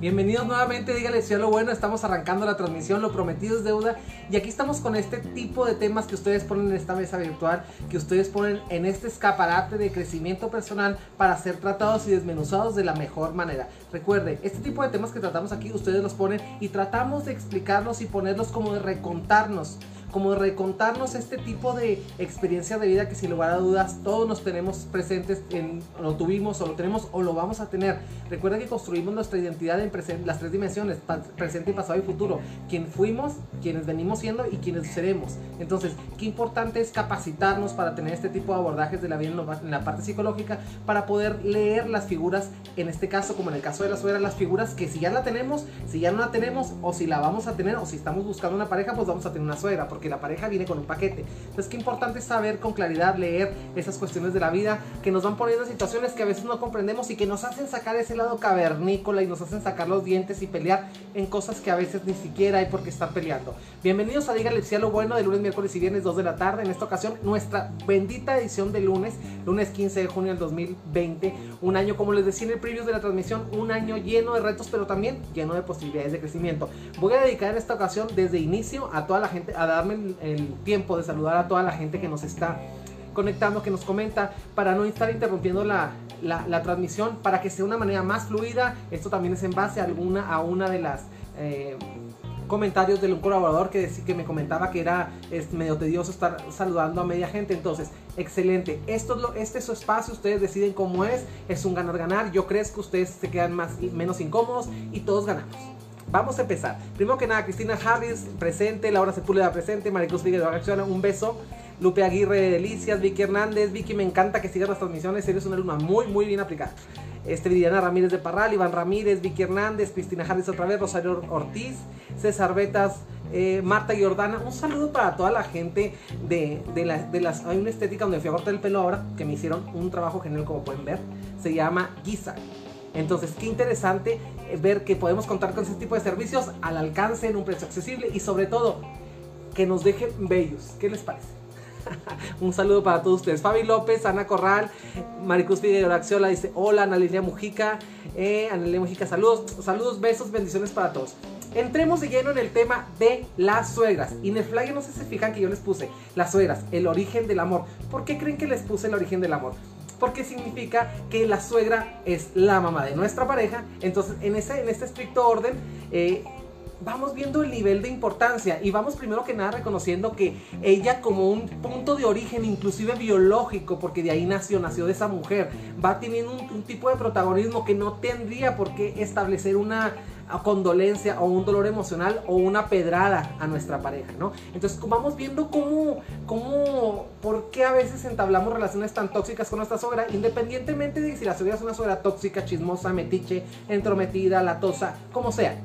Bienvenidos nuevamente, dígale si lo bueno, estamos arrancando la transmisión, lo prometido es deuda y aquí estamos con este tipo de temas que ustedes ponen en esta mesa virtual, que ustedes ponen en este escaparate de crecimiento personal para ser tratados y desmenuzados de la mejor manera. Recuerde, este tipo de temas que tratamos aquí ustedes los ponen y tratamos de explicarlos y ponerlos como de recontarnos como recontarnos este tipo de experiencia de vida que sin lugar a dudas todos nos tenemos presentes, en, lo tuvimos o lo tenemos o lo vamos a tener. Recuerda que construimos nuestra identidad en las tres dimensiones, presente, pasado y futuro. Quién fuimos, quienes venimos siendo y quienes seremos. Entonces, qué importante es capacitarnos para tener este tipo de abordajes de la vida en, la parte psicológica, para poder leer las figuras, en este caso, como en el caso de la suegra, las figuras que si ya la tenemos, si ya no la tenemos, o si la vamos a tener, o si estamos buscando una pareja, pues vamos a tener una suegra la pareja viene con un paquete. Entonces, qué importante saber con claridad leer esas cuestiones de la vida que nos van poniendo en situaciones que a veces no comprendemos y que nos hacen sacar ese lado cavernícola y nos hacen sacar los dientes y pelear en cosas que a veces ni siquiera hay por qué estar peleando. Bienvenidos a Dígale si lo bueno de lunes, miércoles y viernes 2 de la tarde. En esta ocasión, nuestra bendita edición de lunes, lunes 15 de junio del 2020. Un año, como les decía en el preview de la transmisión, un año lleno de retos, pero también lleno de posibilidades de crecimiento. Voy a dedicar en esta ocasión desde inicio a toda la gente, a darme el, tiempo de saludar a toda la gente que nos está conectando, que nos comenta, para no estar interrumpiendo la, la, transmisión, para que sea una manera más fluida. Esto también es en base a, alguna, a una de las... Eh, comentarios de un colaborador que, que me comentaba que era medio tedioso estar saludando a media gente. Entonces, excelente. Esto es lo, este es su espacio, ustedes deciden cómo es. Es un ganar-ganar. Yo creo que ustedes se quedan más, menos incómodos y todos ganamos. Vamos a empezar. Primero que nada, Cristina Harris presente, Laura Sepúlveda presente, Maricruz Figueroa un beso. Lupe Aguirre de Delicias, Vicky Hernández, Vicky me encanta que sigas las transmisiones, eres una alumna muy muy bien aplicada. Este, Viviana Ramírez de Parral, Iván Ramírez, Vicky Hernández, Cristina Harris otra vez, Rosario Ortiz, César Betas, eh, Marta Jordana. Un saludo para toda la gente de, de, las... Hay una estética donde fui a cortar el pelo ahora, que me hicieron un trabajo genial como pueden ver. Se llama Giza. Entonces, qué interesante ver que podemos contar con ese tipo de servicios al alcance, en un precio accesible y sobre todo que nos dejen bellos. ¿Qué les parece? un saludo para todos ustedes. Fabi López, Ana Corral, Maricruz Figueroa Axiola dice hola, Ana Lilia Mujica, eh, Ana Mujica, saludos, saludos, besos, bendiciones para todos. Entremos de lleno en el tema de las suegras. Y en el flyer no sé si se fijan que yo les puse las suegras, el origen del amor. ¿Por qué creen que les puse el origen del amor? Porque significa que la suegra es la mamá de nuestra pareja. Entonces, en, ese, en este estricto orden, eh, vamos viendo el nivel de importancia y vamos primero que nada reconociendo que ella como un punto de origen inclusive biológico, porque de ahí nació, nació de esa mujer, va teniendo un tipo de protagonismo que no tendría por qué establecer una condolencia o un dolor emocional o una pedrada a nuestra pareja, ¿no? Entonces vamos viendo cómo, cómo, por qué a veces entablamos relaciones tan tóxicas con nuestra suegra, independientemente de si la suegra es una suegra tóxica, chismosa, metiche, entrometida, latosa, como sea.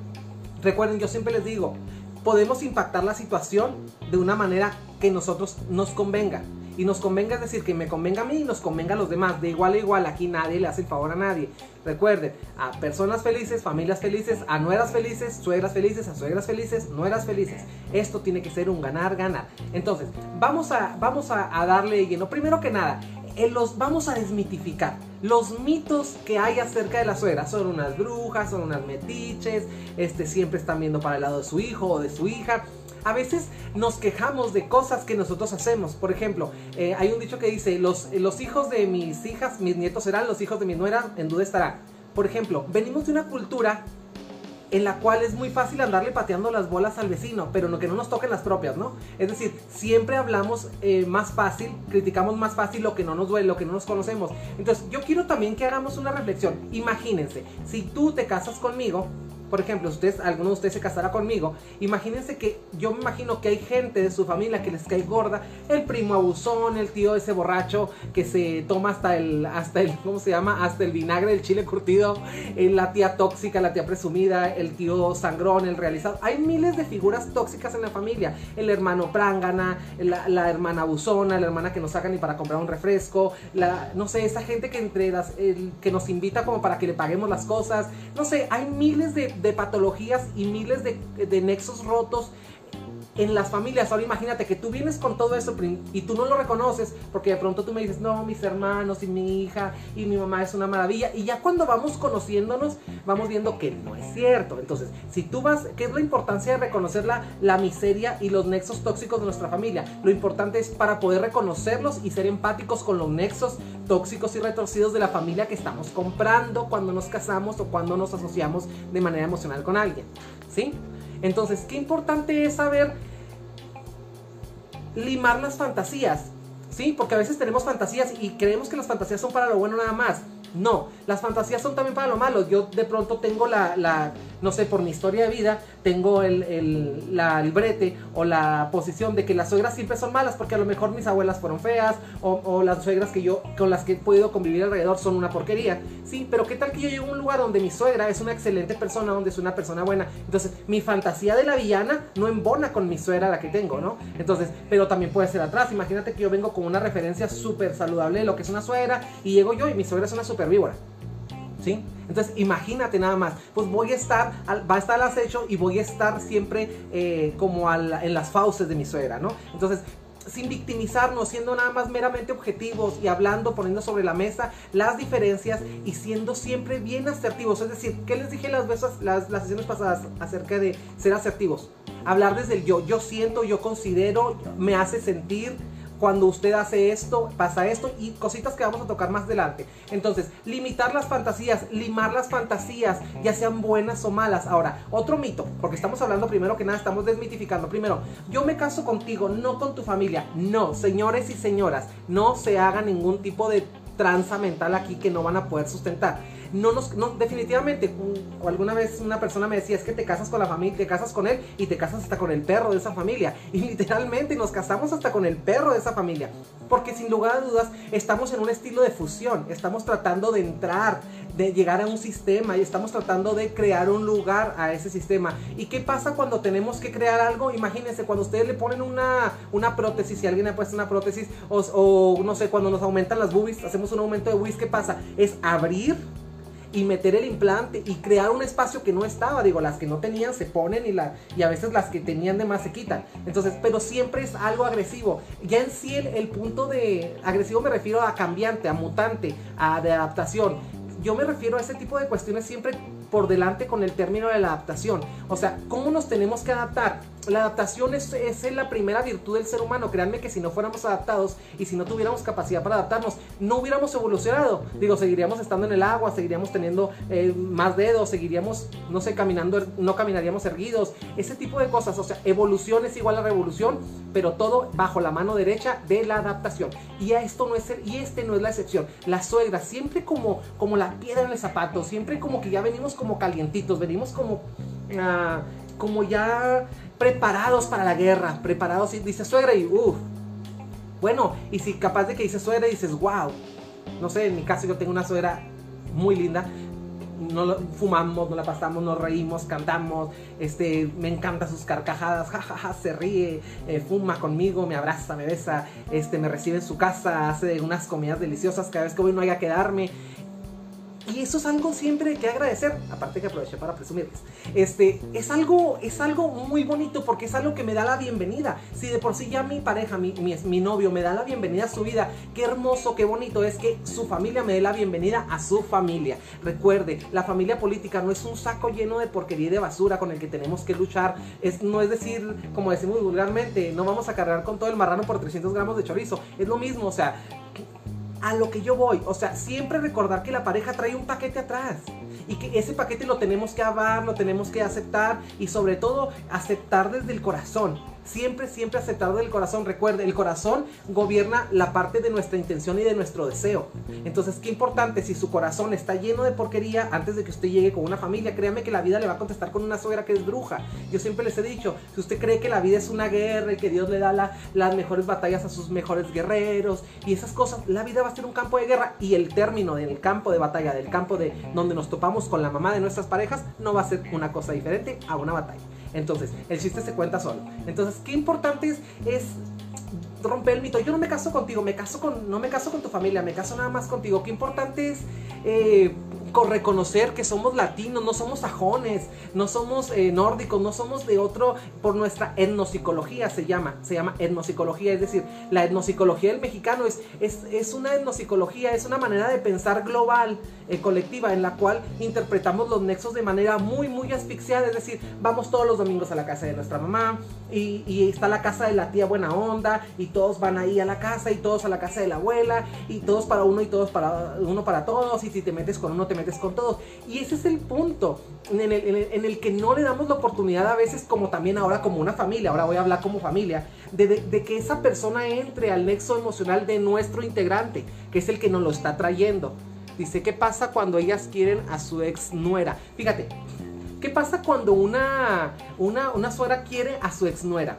Recuerden, yo siempre les digo, podemos impactar la situación de una manera que nosotros nos convenga y nos convenga, es decir, que me convenga a mí y nos convenga a los demás. De igual a igual, aquí nadie le hace el favor a nadie. Recuerden, a personas felices, familias felices, a nueras felices, suegras felices, a suegras felices, nueras felices. Esto tiene que ser un ganar-ganar. Entonces, vamos a, vamos a, darle lleno. Primero que nada, eh, los vamos a desmitificar. Los mitos que hay acerca de la suegra son unas brujas, son unas metiches, este, siempre están viendo para el lado de su hijo o de su hija a veces nos quejamos de cosas que nosotros hacemos. Por ejemplo, eh, hay un dicho que dice, los, hijos de mis hijas, mis nietos serán, los hijos de mi nuera en duda estará. Por ejemplo, venimos de una cultura en la cual es muy fácil andarle pateando las bolas al vecino, pero no que no nos toquen las propias, ¿no? Es decir, siempre hablamos eh, más fácil, criticamos más fácil lo que no nos duele, lo que no nos conocemos. Entonces, yo quiero también que hagamos una reflexión. Imagínense, si tú te casas conmigo, por ejemplo, si ustedes, alguno de ustedes se casará conmigo, imagínense que yo me imagino que hay gente de su familia que les cae gorda, el primo abusón, el tío ese borracho que se toma hasta el, hasta el, ¿cómo se llama? Hasta el vinagre del chile curtido, eh, la tía tóxica, la tía presumida, el tío sangrón, el realizado. Hay miles de figuras tóxicas en la familia. El hermano prángana, la, hermana abusona, la hermana que nos saca ni para comprar un refresco, la, no sé, esa gente que entre las, que nos invita como para que le paguemos las cosas. No sé, hay miles de de patologías y miles de, nexos rotos en las familias, ahora imagínate que tú vienes con todo eso y tú no lo reconoces porque de pronto tú me dices, no, mis hermanos y mi hija y mi mamá es una maravilla. Y ya cuando vamos conociéndonos, vamos viendo que no es cierto. Entonces, si tú vas, ¿qué es la importancia de reconocer la, la miseria y los nexos tóxicos de nuestra familia? Lo importante es para poder reconocerlos y ser empáticos con los nexos tóxicos y retorcidos de la familia que estamos comprando cuando nos casamos o cuando nos asociamos de manera emocional con alguien. ¿Sí? Entonces, qué importante es saber limar las fantasías. ¿Sí? Porque a veces tenemos fantasías y creemos que las fantasías son para lo bueno nada más. No, las fantasías son también para lo malo. Yo de pronto tengo la, no sé, por mi historia de vida, tengo el, el, la, el, brete o la posición de que las suegras siempre son malas porque a lo mejor mis abuelas fueron feas o, las suegras que yo, con las que he podido convivir alrededor son una porquería. Sí, pero ¿qué tal que yo llego a un lugar donde mi suegra es una excelente persona, donde es una persona buena? Entonces, mi fantasía de la villana no embona con mi suegra la que tengo, ¿no? Entonces, pero también puede ser atrás. Imagínate que yo vengo con una referencia súper saludable de lo que es una suegra y llego yo y mi suegra es una súper víbora. Entonces, imagínate nada más, pues voy a estar, va a estar al acecho y voy a estar siempre eh, como en las fauces de mi suegra, ¿no? Entonces, sin victimizarnos, siendo nada más meramente objetivos y hablando, poniendo sobre la mesa las diferencias y siendo siempre bien asertivos. Es decir, ¿qué les dije las veces, las, las sesiones pasadas acerca de ser asertivos? Hablar desde el yo, yo siento, yo considero, me hace sentir, cuando usted hace esto, pasa esto y cositas que vamos a tocar más adelante. Entonces, limitar las fantasías, limar las fantasías, ya sean buenas o malas. Ahora, otro mito, porque estamos hablando primero que nada, estamos desmitificando. Primero, yo me caso contigo, no con tu familia. No, señores y señoras, no se haga ningún tipo de tranza mental aquí que no van a poder sustentar no nos, no, definitivamente, o alguna vez una persona me decía, es que te casas con la familia, te casas con él y te casas hasta con el perro de esa familia. Y literalmente nos casamos hasta con el perro de esa familia. Porque sin lugar a dudas estamos en un estilo de fusión, estamos tratando de entrar, de llegar a un sistema y estamos tratando de crear un lugar a ese sistema. ¿Y qué pasa cuando tenemos que crear algo? Imagínense, cuando ustedes le ponen una, una prótesis, si alguien ha puesto una prótesis, o, o no sé, cuando nos aumentan las boobies, hacemos un aumento de boobies, ¿qué pasa? Es abrir y meter el implante y crear un espacio que no estaba. Digo, las que no tenían se ponen y, la, y a veces las que tenían de más se quitan. Entonces, pero siempre es algo agresivo. Ya en sí el, punto de agresivo me refiero a cambiante, a mutante, a de adaptación. Yo me refiero a ese tipo de cuestiones siempre por delante con el término de la adaptación. O sea, ¿cómo nos tenemos que adaptar? La adaptación es, es, la primera virtud del ser humano. Créanme que si no fuéramos adaptados y si no tuviéramos capacidad para adaptarnos, no hubiéramos evolucionado. Digo, seguiríamos estando en el agua, seguiríamos teniendo eh, más dedos, seguiríamos, no sé, caminando, no caminaríamos erguidos. Ese tipo de cosas. O sea, evolución es igual a revolución, pero todo bajo la mano derecha de la adaptación. Y a esto no es el, y este no es la excepción. La suegra, siempre como, como la piedra en el zapato, siempre como que ya venimos como calientitos, venimos como, uh, como ya preparados para la guerra, preparados y dice suegra y uff. Bueno, y si capaz de que dice suegra y dices, wow. No sé, en mi caso yo tengo una suegra muy linda. No fumamos, no la pasamos, nos reímos, cantamos. Este, me encantan sus carcajadas, jajaja, se ríe, eh, fuma conmigo, me abraza, me besa, este, me recibe en su casa, hace unas comidas deliciosas cada vez que voy no haya que darme. Y eso es algo siempre que agradecer, aparte que aproveché para presumirles. Este, es algo, es algo muy bonito porque es algo que me da la bienvenida. Si de por sí ya mi pareja, mi, mi, mi, novio me da la bienvenida a su vida, qué hermoso, qué bonito es que su familia me dé la bienvenida a su familia. Recuerde, la familia política no es un saco lleno de porquería y de basura con el que tenemos que luchar. Es, no es decir, como decimos vulgarmente, no vamos a cargar con todo el marrano por 300 gramos de chorizo. Es lo mismo, o sea, a lo que yo voy. O sea, siempre recordar que la pareja trae un paquete atrás y que ese paquete lo tenemos que amar, lo tenemos que aceptar y sobre todo aceptar desde el corazón siempre, siempre aceptado del corazón. Recuerde, el corazón gobierna la parte de nuestra intención y de nuestro deseo. Entonces, qué importante, si su corazón está lleno de porquería, antes de que usted llegue con una familia, créame que la vida le va a contestar con una suegra que es bruja. Yo siempre les he dicho, si usted cree que la vida es una guerra y que Dios le da la, las mejores batallas a sus mejores guerreros y esas cosas, la vida va a ser un campo de guerra y el término del campo de batalla, del campo de donde nos topamos con la mamá de nuestras parejas, no va a ser una cosa diferente a una batalla. Entonces, el chiste se cuenta solo. Entonces, qué importante es, romper el mito. Yo no me caso contigo, me caso con, no me caso con tu familia, me caso nada más contigo. Qué importante es eh, reconocer que somos latinos, no somos sajones, no somos eh, nórdicos, no somos de otro, por nuestra etnopsicología se llama, se llama etnopsicología, es decir, la etnopsicología del mexicano es, es, es una etnopsicología, es una manera de pensar global, eh, colectiva, en la cual interpretamos los nexos de manera muy, muy asfixiada, es decir, vamos todos los domingos a la casa de nuestra mamá y, y está la casa de la tía buena onda y todos van ahí a la casa y todos a la casa de la abuela y todos para uno y todos para uno para todos y si te metes con uno te metes con todos. Y ese es el punto en el, que no le damos la oportunidad a veces como también ahora como una familia, ahora voy a hablar como familia, de, de, que esa persona entre al nexo emocional de nuestro integrante, que es el que nos lo está trayendo. Dice, ¿qué pasa cuando ellas quieren a su ex nuera? Fíjate, ¿qué pasa cuando una, una, una suegra quiere a su ex nuera?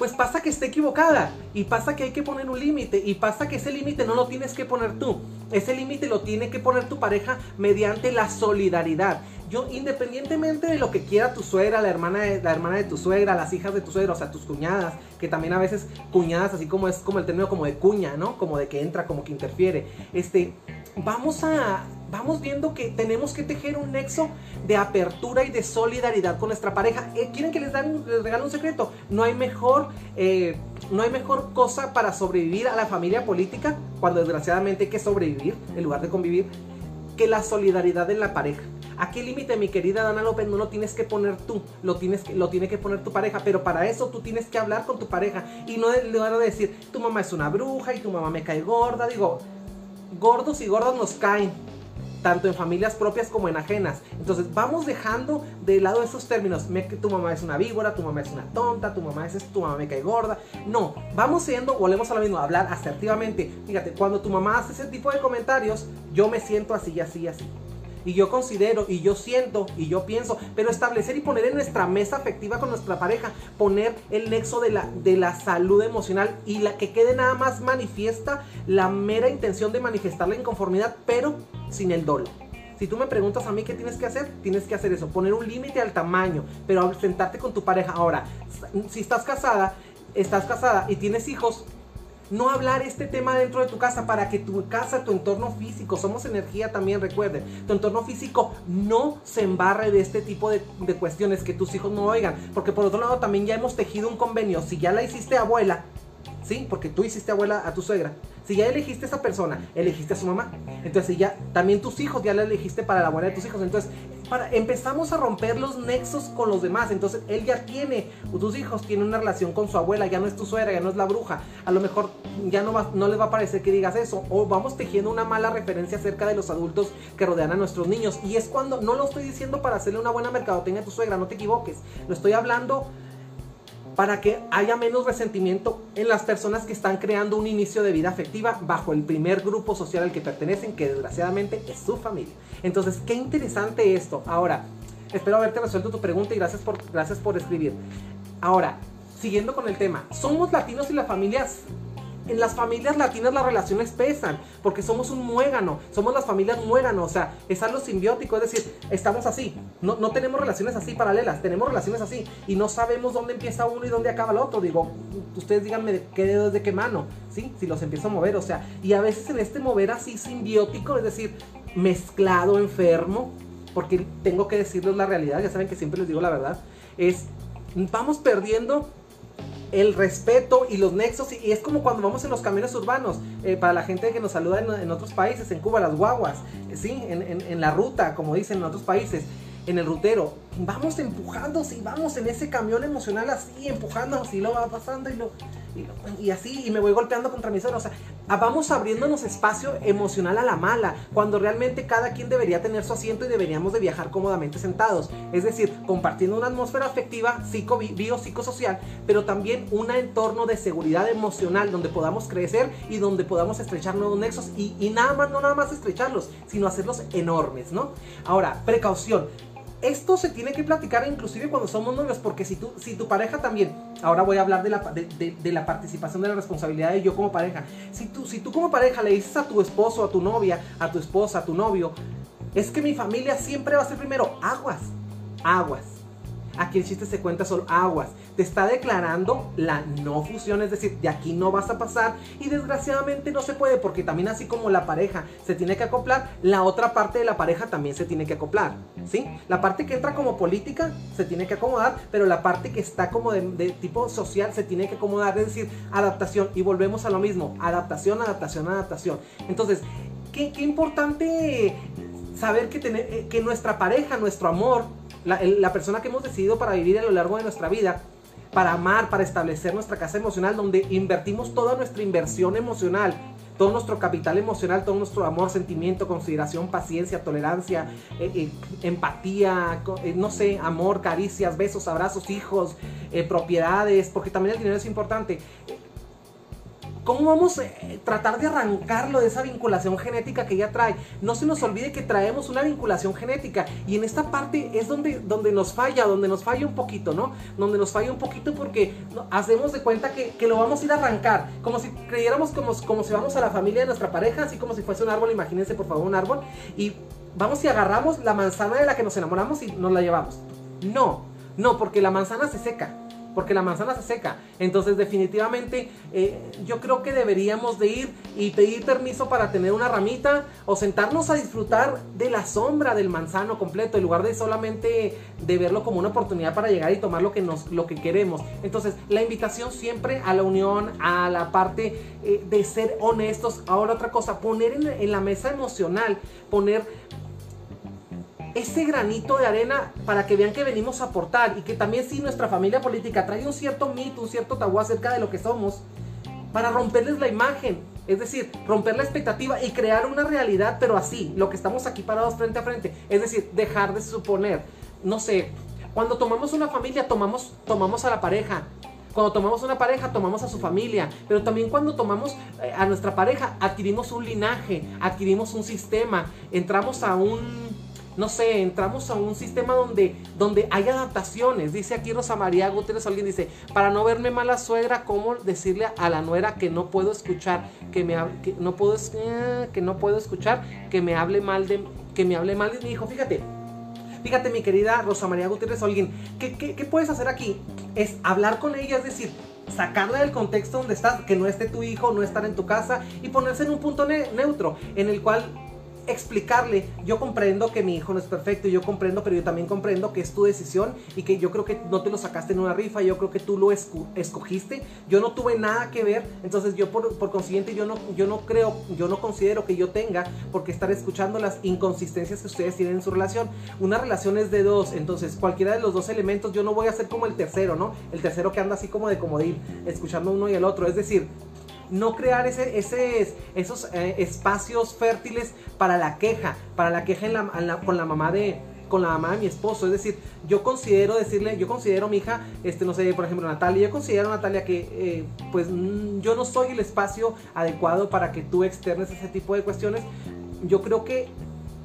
Pues pasa que está equivocada y pasa que hay que poner un límite y pasa que ese límite no lo tienes que poner tú. Ese límite lo tiene que poner tu pareja mediante la solidaridad. Yo, independientemente de lo que quiera tu suegra, la hermana de, la hermana de tu suegra, las hijas de tu suegra, o sea, tus cuñadas, que también a veces cuñadas, así como es como el término como de cuña, ¿no? Como de que entra, como que interfiere. Este, vamos a, vamos viendo que tenemos que tejer un nexo de apertura y de solidaridad con nuestra pareja. Eh, ¿Quieren que les, dan, les regale un secreto? No hay mejor... Eh, no hay mejor cosa para sobrevivir a la familia política, cuando desgraciadamente hay que sobrevivir en lugar de convivir, que la solidaridad en la pareja. ¿A qué límite, mi querida Dana López? No lo tienes que poner tú, lo, tienes que, lo tiene que poner tu pareja, pero para eso tú tienes que hablar con tu pareja y no le van a decir, tu mamá es una bruja y tu mamá me cae gorda. Digo, gordos y gordas nos caen, tanto en familias propias como en ajenas. Entonces vamos dejando de lado esos términos. Me, tu mamá es una víbora, tu mamá es una tonta, tu mamá es esto, tu mamá me cae gorda. No, vamos siendo, volvemos a lo mismo, a hablar asertivamente. Fíjate, cuando tu mamá hace ese tipo de comentarios, yo me siento así, así, así y yo considero y yo siento y yo pienso, pero establecer y poner en nuestra mesa afectiva con nuestra pareja, poner el nexo de la, de la salud emocional y la que quede nada más manifiesta la mera intención de manifestar la inconformidad, pero sin el dolo. Si tú me preguntas a mí qué tienes que hacer, tienes que hacer eso, poner un límite al tamaño, pero sentarte con tu pareja. Ahora, si estás casada, estás casada y tienes hijos, no hablar este tema dentro de tu casa para que tu casa, tu entorno físico, somos energía también, recuerden, tu entorno físico no se embarre de este tipo de, de, cuestiones, que tus hijos no oigan, porque por otro lado también ya hemos tejido un convenio, si ya la hiciste abuela, ¿sí? Porque tú hiciste abuela a tu suegra. Si ya elegiste a esa persona, elegiste a su mamá. Entonces ya también tus hijos ya la elegiste para la abuela de tus hijos. Entonces para, empezamos a romper los nexos con los demás. Entonces él ya tiene, tus hijos tienen una relación con su abuela, ya no es tu suegra, ya no es la bruja. A lo mejor ya no, va, no les va a parecer que digas eso. O vamos tejiendo una mala referencia acerca de los adultos que rodean a nuestros niños. Y es cuando, no lo estoy diciendo para hacerle una buena mercadotecnia a tu suegra, no te equivoques. Lo estoy hablando para que haya menos resentimiento en las personas que están creando un inicio de vida afectiva bajo el primer grupo social al que pertenecen, que desgraciadamente es su familia. Entonces, qué interesante esto. Ahora, espero haberte resuelto tu pregunta y gracias por, gracias por escribir. Ahora, siguiendo con el tema, somos latinos y las familias en las familias latinas las relaciones pesan, porque somos un muégano, somos las familias muégano, o sea, es algo simbiótico, es decir, estamos así, no, no tenemos relaciones así paralelas, tenemos relaciones así y no sabemos dónde empieza uno y dónde acaba el otro. Digo, ustedes díganme qué dedo es de qué mano, ¿sí? Si los empiezo a mover, o sea, y a veces en este mover así simbiótico, es decir, mezclado, enfermo, porque tengo que decirles la realidad, ya saben que siempre les digo la verdad, es, vamos perdiendo el respeto y los nexos. Y, es como cuando vamos en los caminos urbanos. Eh, para la gente que nos saluda en, otros países, en Cuba, las guaguas, eh, ¿sí? En, en, la ruta, como dicen en otros países, en el rutero. Vamos empujando, y vamos en ese camión emocional así, empujando, y lo va pasando y lo y, así, y me voy golpeando contra mi suelo. O sea, vamos abriéndonos espacio emocional a la mala, cuando realmente cada quien debería tener su asiento y deberíamos de viajar cómodamente sentados. Es decir, compartiendo una atmósfera afectiva, psico, bio, psicosocial, pero también un entorno de seguridad emocional donde podamos crecer y donde podamos estrechar nuevos nexos y, y nada más, no nada más estrecharlos, sino hacerlos enormes, ¿no? Ahora, precaución esto se tiene que platicar inclusive cuando somos novios, porque si tu, si tu pareja también, ahora voy a hablar de la, de, la participación de la responsabilidad de yo como pareja, si tú, si tú como pareja le dices a tu esposo, a tu novia, a tu esposa, a tu novio, es que mi familia siempre va a ser primero, aguas, aguas. Aquí el chiste se cuenta solo aguas. Te está declarando la no fusión, es decir, de aquí no vas a pasar y desgraciadamente no se puede porque también así como la pareja se tiene que acoplar, la otra parte de la pareja también se tiene que acoplar, ¿sí? La parte que entra como política se tiene que acomodar, pero la parte que está como de, de tipo social se tiene que acomodar, es decir, adaptación y volvemos a lo mismo, adaptación, adaptación, adaptación. Entonces, qué, qué importante saber que, tener, eh, que nuestra pareja, nuestro amor, la, persona que hemos decidido para vivir a lo largo de nuestra vida, para amar, para establecer nuestra casa emocional, donde invertimos toda nuestra inversión emocional, todo nuestro capital emocional, todo nuestro amor, sentimiento, consideración, paciencia, tolerancia, eh, eh, empatía, eh, no sé, amor, caricias, besos, abrazos, hijos, propiedades, porque también el dinero es importante. ¿Cómo vamos a eh, tratar de arrancarlo de esa vinculación genética que ya trae? No se nos olvide que traemos una vinculación genética y en esta parte es donde, donde nos falla, donde nos falla un poquito, ¿no? Donde nos falla un poquito porque hacemos de cuenta que, que lo vamos a ir a arrancar, como si creyéramos como, como si vamos a la familia de nuestra pareja, así como si fuese un árbol, imagínense por favor un árbol, y vamos y agarramos la manzana de la que nos enamoramos y nos la llevamos. No, no, porque la manzana se seca porque la manzana se seca. Entonces definitivamente eh, yo creo que deberíamos de ir y pedir permiso para tener una ramita o sentarnos a disfrutar de la sombra del manzano completo en lugar de solamente de verlo como una oportunidad para llegar y tomar lo que, nos, lo que queremos. Entonces la invitación siempre a la unión, a la parte eh, de ser honestos. Ahora otra cosa, poner en, en la mesa emocional, poner ese granito de arena para que vean que venimos a aportar y que también si nuestra familia política trae un cierto mito, un cierto tabú acerca de lo que somos, para romperles la imagen, es decir, romper la expectativa y crear una realidad, pero así, lo que estamos aquí parados frente a frente, es decir, dejar de suponer, no sé, cuando tomamos una familia tomamos, tomamos a la pareja, cuando tomamos una pareja, tomamos a su familia. Pero también cuando tomamos eh, a nuestra pareja, adquirimos un linaje, adquirimos un sistema, entramos a un no sé, entramos a un sistema donde, donde hay adaptaciones. Dice aquí Rosa María Gutiérrez, alguien dice, para no verme mala suegra, ¿cómo decirle a la nuera que no puedo escuchar, que me no puedo, eh, que no puedo escuchar, que me hable mal de, que me hable mal de mi hijo? Fíjate, Fíjate, mi querida Rosa María Gutiérrez Holguín, ¿qué, ¿qué, puedes hacer aquí? Es hablar con ella, es decir, sacarla del contexto donde estás, que no esté tu hijo, no estar en tu casa y ponerse en un punto ne neutro en el cual explicarle, yo comprendo que mi hijo no es perfecto, yo comprendo, pero yo también comprendo que es tu decisión y que yo creo que no te lo sacaste en una rifa, yo creo que tú lo escogiste, yo no tuve nada que ver, entonces yo por, por, consiguiente yo no, yo no creo, yo no considero que yo tenga por qué estar escuchando las inconsistencias que ustedes tienen en su relación. Una relación es de dos, entonces cualquiera de los dos elementos yo no voy a ser como el tercero, ¿no? El tercero que anda así como de comodín, escuchando uno y el otro, es decir, no crear ese, ese esos eh, espacios fértiles para la queja, para la queja en la, con la mamá de con la mamá de mi esposo, es decir, yo considero decirle, yo considero mi hija, este, no sé, por ejemplo, Natalia, yo considero Natalia que, eh, pues, mm, yo no soy el espacio adecuado para que tú externes ese tipo de cuestiones. Yo creo que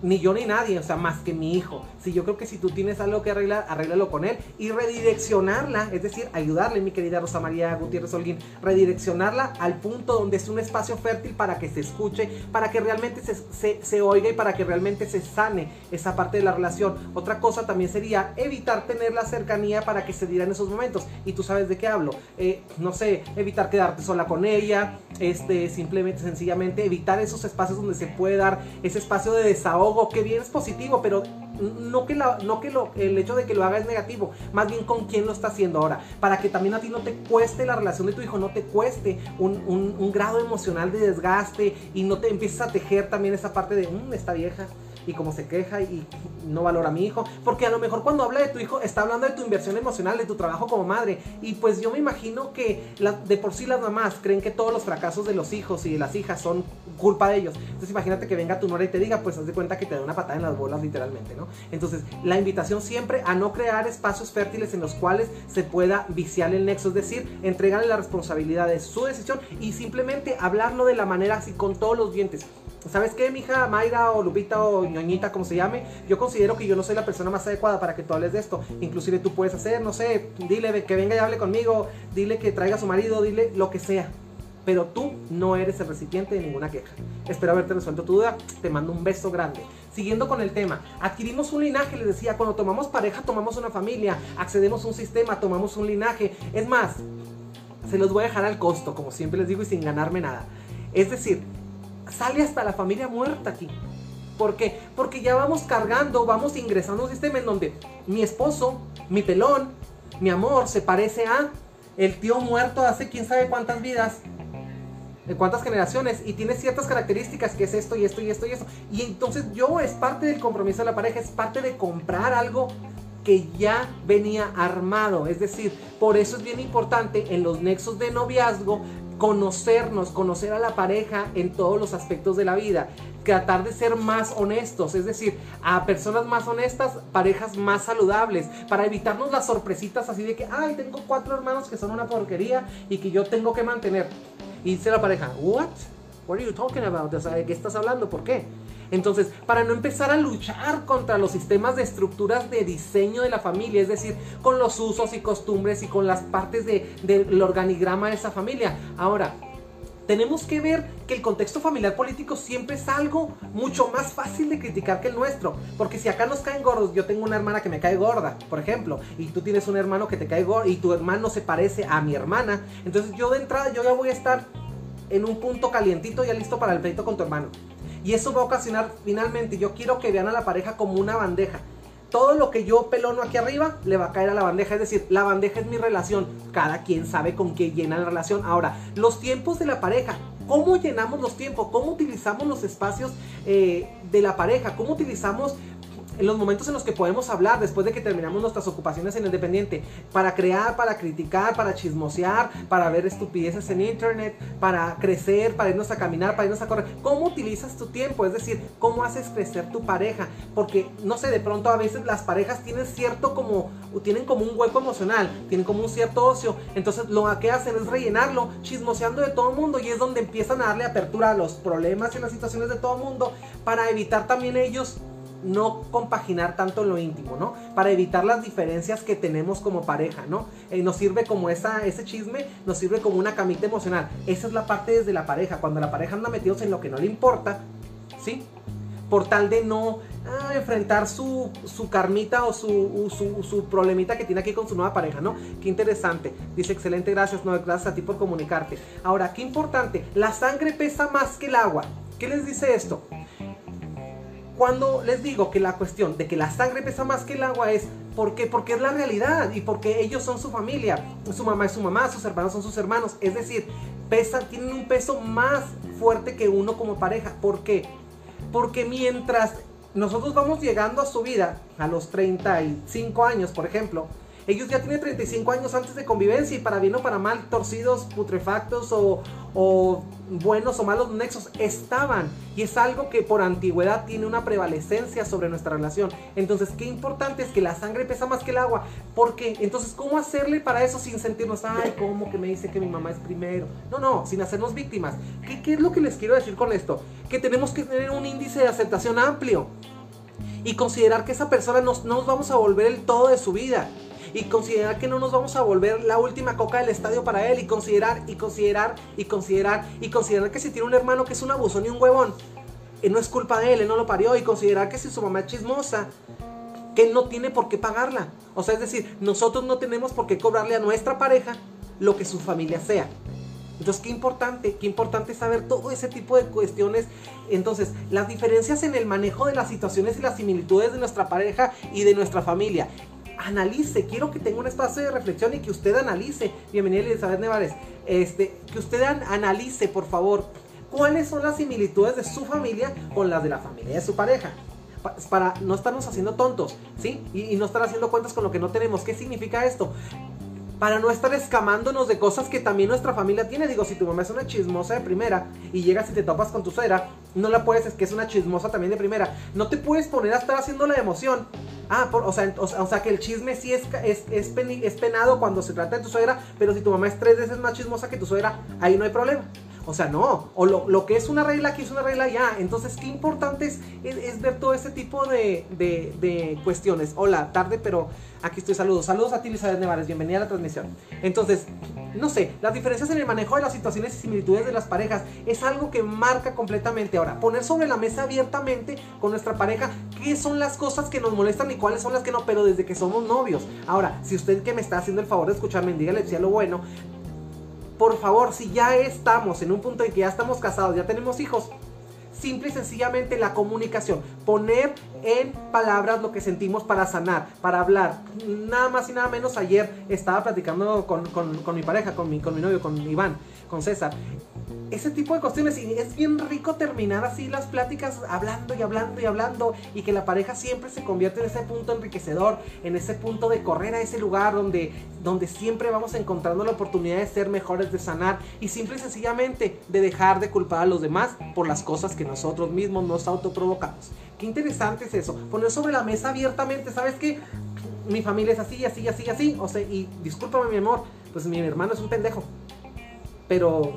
ni yo ni nadie, o sea, más que mi hijo. Si yo creo que si tú tienes algo que arreglar, arréglalo con él y redireccionarla, es decir, ayudarle, mi querida Rosa María Gutiérrez Holguín, redireccionarla al punto donde es un espacio fértil para que se escuche, para que realmente se, se, oiga y para que realmente se sane esa parte de la relación. Otra cosa también sería evitar tener la cercanía para que se diera en esos momentos. Y tú sabes de qué hablo. Eh, no sé, evitar quedarte sola con ella, este, simplemente, sencillamente evitar esos espacios donde se puede dar ese espacio de desahogo que bien es positivo, pero no que, la, no que lo, el hecho de que lo haga es negativo, más bien con quién lo está haciendo ahora, para que también a ti no te cueste la relación de tu hijo, no te cueste un, un, un grado emocional de desgaste y no te empieces a tejer también esa parte de, mmm, esta vieja, y cómo se queja y no valora a mi hijo. Porque a lo mejor cuando habla de tu hijo está hablando de tu inversión emocional, de tu trabajo como madre. Y pues yo me imagino que de por sí las mamás creen que todos los fracasos de los hijos y de las hijas son culpa de ellos. Entonces imagínate que venga tu nora y te diga, pues haz de cuenta que te da una patada en las bolas literalmente, ¿no? Entonces la invitación siempre a no crear espacios fértiles en los cuales se pueda viciar el nexo, es decir, entregarle la responsabilidad de su decisión y simplemente hablarlo de la manera así con todos los dientes. ¿Sabes qué, mija Mayra o Lupita o ñoñita, como se llame? Yo considero que yo no soy la persona más adecuada para que tú hables de esto. Inclusive tú puedes hacer, no sé, dile que venga y hable conmigo, dile que traiga a su marido, dile lo que sea. pero tú no eres el recipiente de ninguna queja. Espero haberte resuelto tu duda. Te mando un beso grande. Siguiendo con el tema, adquirimos un linaje, les decía, cuando tomamos pareja tomamos una familia, accedemos a un sistema, tomamos un linaje. Es más, se los voy a dejar al costo, como siempre les digo, y sin ganarme nada. Es decir, sale hasta la familia muerta aquí. ¿Por qué? Porque ya vamos cargando, vamos ingresando a un sistema en donde mi esposo, mi pelón, mi amor se parece a el tío muerto hace quién sabe cuántas vidas, de cuántas generaciones y tiene ciertas características que es esto y esto y esto y esto. Y entonces yo es parte del compromiso de la pareja, es parte de comprar algo que ya venía armado. Es decir, por eso es bien importante en los nexos de noviazgo conocernos, conocer a la pareja en todos los aspectos de la vida, tratar de ser más honestos, es decir, a personas más honestas, parejas más saludables, para evitarnos las sorpresitas así de que, ay, tengo cuatro hermanos que son una porquería y que yo tengo que mantener. Y dice la pareja, what? What are you talking about? ¿de qué estás hablando? ¿Por qué? Entonces, para no empezar a luchar contra los sistemas de estructuras de diseño de la familia, es decir, con los usos y costumbres y con las partes del organigrama de esa familia. Ahora, tenemos que ver que el contexto familiar político siempre es algo mucho más fácil de criticar que el nuestro. Porque si acá nos caen gordos, yo tengo una hermana que me cae gorda, por ejemplo, y tú tienes un hermano que te cae gordo y tu hermano se parece a mi hermana, entonces yo de entrada yo ya voy a estar en un punto calientito ya listo para el pleito con tu hermano. Y eso va a ocasionar finalmente, yo quiero que vean a la pareja como una bandeja. Todo lo que yo pelono aquí arriba le va a caer a la bandeja. Es decir, la bandeja es mi relación. Cada quien sabe con qué llena la relación. Ahora, los tiempos de la pareja. ¿Cómo llenamos los tiempos? ¿Cómo utilizamos los espacios eh, de la pareja? ¿Cómo utilizamos en los momentos en los que podemos hablar después de que terminamos nuestras ocupaciones en Independiente, para crear, para criticar, para chismosear, para ver estupideces en internet, para crecer, para irnos a caminar, para irnos a correr. ¿Cómo utilizas tu tiempo? Es decir, ¿cómo haces crecer tu pareja? Porque, no sé, de pronto a veces las parejas tienen cierto como, tienen como un hueco emocional, tienen como un cierto ocio, entonces lo que hacen es rellenarlo chismoseando de todo el mundo y es donde empiezan a darle apertura a los problemas y las situaciones de todo el mundo para evitar también ellos no compaginar tanto lo íntimo, ¿no? Para evitar las diferencias que tenemos como pareja, ¿no? Eh, nos sirve como esa, ese chisme, nos sirve como una camita emocional. Esa es la parte desde la pareja, cuando la pareja anda metidos en lo que no le importa, ¿sí? Por tal de no ah, enfrentar su, su, karmita o su, su, su, problemita que tiene aquí con su nueva pareja, ¿no? Qué interesante. Dice, excelente, gracias, no, gracias a ti por comunicarte. Ahora, qué importante, la sangre pesa más que el agua. ¿Qué les dice esto? Cuando les digo que la cuestión de que la sangre pesa más que el agua es porque porque es la realidad y porque ellos son su familia, su mamá es su mamá, sus hermanos son sus hermanos, es decir, pesan, tienen un peso más fuerte que uno como pareja. ¿Por qué? Porque mientras nosotros vamos llegando a su vida, a los 35 años, por ejemplo, ellos ya tienen 35 años antes de convivencia y para bien o para mal, torcidos, putrefactos o, buenos o malos nexos estaban. Y es algo que por antigüedad tiene una prevalecencia sobre nuestra relación. Entonces, qué importante es que la sangre pesa más que el agua. porque Entonces, ¿cómo hacerle para eso sin sentirnos, ay, ¿cómo que me dice que mi mamá es primero? No, no, sin hacernos víctimas. ¿Qué, qué es lo que les quiero decir con esto? Que tenemos que tener un índice de aceptación amplio. Y considerar que esa persona no nos vamos a volver el todo de su vida y considerar que no nos vamos a volver la última coca del estadio para él y considerar y considerar y considerar y considerar que si tiene un hermano que es un abusón y un huevón, eh, no es culpa de él, él no lo parió y considerar que si su mamá es chismosa, que no tiene por qué pagarla. O sea, es decir, nosotros no tenemos por qué cobrarle a nuestra pareja lo que su familia sea. Entonces, qué importante, qué importante saber todo ese tipo de cuestiones. Entonces, las diferencias en el manejo de las situaciones y las similitudes de nuestra pareja y de nuestra familia analice, quiero que tenga un espacio de reflexión y que usted analice, bienvenida Elizabeth Nevares, este, que usted analice, por favor, cuáles son las similitudes de su familia con las de la familia de su pareja. Para no estarnos haciendo tontos, ¿sí? Y, y no estar haciendo cuentas con lo que no tenemos. ¿Qué significa esto? Para no estar escamándonos de cosas que también nuestra familia tiene. Digo, si tu mamá es una chismosa de primera y llegas y te topas con tu suegra, no la puedes, es que es una chismosa también de primera. No te puedes poner a estar haciendo la emoción. Ah, o, sea, o, sea, que el chisme sí es, es, es, penado cuando se trata de tu suegra, pero si tu mamá es tres veces más chismosa que tu suegra, ahí no hay problema. O sea, no. O lo, que es una regla aquí es una regla ya. Entonces, qué importante es, es, ver todo ese tipo de, de, cuestiones. Hola, tarde, pero aquí estoy. Saludos. Saludos a ti, Elizabeth Nevares. Bienvenida a la transmisión. Entonces, no sé, las diferencias en el manejo de las situaciones y similitudes de las parejas es algo que marca completamente. Ahora, poner sobre la mesa abiertamente con nuestra pareja qué son las cosas que nos molestan y cuáles son las que no, pero desde que somos novios. Ahora, si usted que me está haciendo el favor de escucharme, dígale si lo bueno, por favor, si ya estamos en un punto en que ya estamos casados, ya tenemos hijos, simple y sencillamente la comunicación. Poner en palabras lo que sentimos para sanar, para hablar. Nada más y nada menos ayer estaba platicando con, mi pareja, con mi, con mi novio, con Iván, con César ese tipo de cuestiones. Y es bien rico terminar así las pláticas hablando y hablando y hablando. Y que la pareja siempre se convierte en ese punto enriquecedor, en ese punto de correr a ese lugar donde, donde siempre vamos encontrando la oportunidad de ser mejores, de sanar. Y simple y sencillamente de dejar de culpar a los demás por las cosas que nosotros mismos nos autoprovocamos. Qué interesante es eso. Poner sobre la mesa abiertamente, ¿sabes qué? Mi familia es así, así, así, así. O sea, y discúlpame mi amor, pues mi hermano es un pendejo. Pero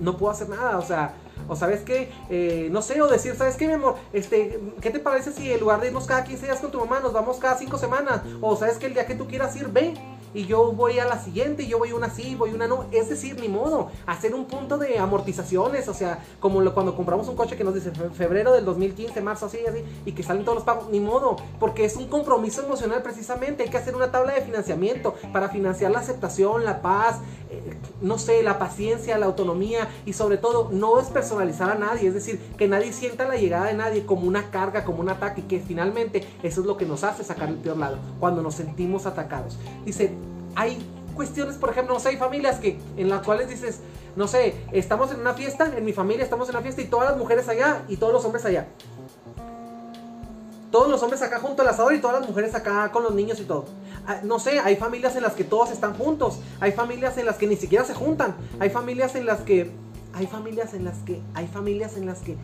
no puedo hacer nada, o sea, o sabes qué, eh, no sé, o decir, ¿sabes qué, mi amor? Este, ¿qué te parece si en lugar de irnos cada 15 días con tu mamá, nos vamos cada 5 semanas? O sabes que el día que tú quieras ir, ve y yo voy a la siguiente y yo voy una sí, voy una no. Es decir, ni modo, hacer un punto de amortizaciones, o sea, como lo, cuando compramos un coche que nos dice febrero del 2015, marzo, así, así, y que salen todos los pagos, ni modo, porque es un compromiso emocional precisamente, hay que hacer una tabla de financiamiento para financiar la aceptación, la paz, eh, no sé, la paciencia, la autonomía y sobre todo no es personalizar a nadie, es decir, que nadie sienta la llegada de nadie como una carga, como un ataque, que finalmente eso es lo que nos hace sacar el peor lado, cuando nos sentimos atacados. Dice, hay cuestiones, por ejemplo, no sé, hay familias que en las cuales dices, no sé, estamos en una fiesta, en mi familia estamos en una fiesta y todas las mujeres allá y todos los hombres allá. Todos los hombres acá junto al asador y todas las mujeres acá con los niños y todo. Ah, no sé, hay familias en las que todos están juntos. Hay familias en las que ni siquiera se juntan. Hay familias en las que... Hay familias en las que... Hay familias en las que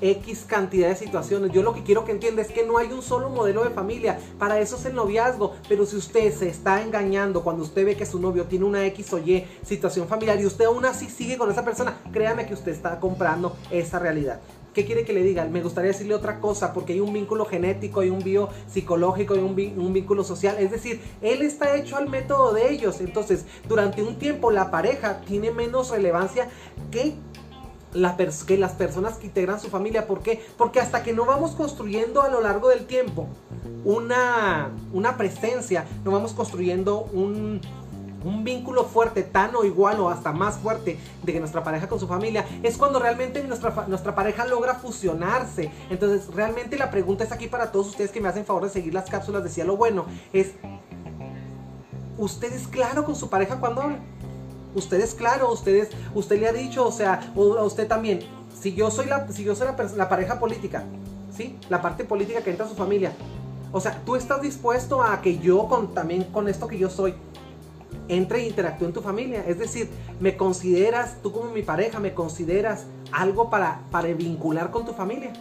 X cantidad de situaciones. Yo lo que quiero que entienda es que no hay un solo modelo de familia. Para eso es el noviazgo. Pero si usted se está engañando cuando usted ve que su novio tiene una X o Y situación familiar y usted aún así sigue con esa persona, créame que usted está comprando esa realidad. ¿Qué quiere que le diga? Me gustaría decirle otra cosa, porque hay un vínculo genético, hay un bio psicológico, hay un, un, vínculo social. Es decir, él está hecho al método de ellos. Entonces, durante un tiempo la pareja tiene menos relevancia que que las personas que integran su familia. ¿Por qué? Porque hasta que no vamos construyendo a lo largo del tiempo una, una presencia, no vamos construyendo un, un vínculo fuerte, tan o igual o hasta más fuerte de que nuestra pareja con su familia, es cuando realmente nuestra, nuestra pareja logra fusionarse. Entonces, realmente la pregunta es aquí para todos ustedes que me hacen favor de seguir las cápsulas de Cielo Bueno, es, ¿usted es claro con su pareja cuando? Ustedes, claro, ustedes, usted le ha dicho, o sea, a usted también, si yo soy la, si yo soy la, pareja política, ¿sí? La parte política que entra a su familia. O sea, tú estás dispuesto a que yo con, también con esto que yo soy, entre e interactúe en tu familia. Es decir, me consideras, tú como mi pareja, me consideras algo para, para vincular con tu familia.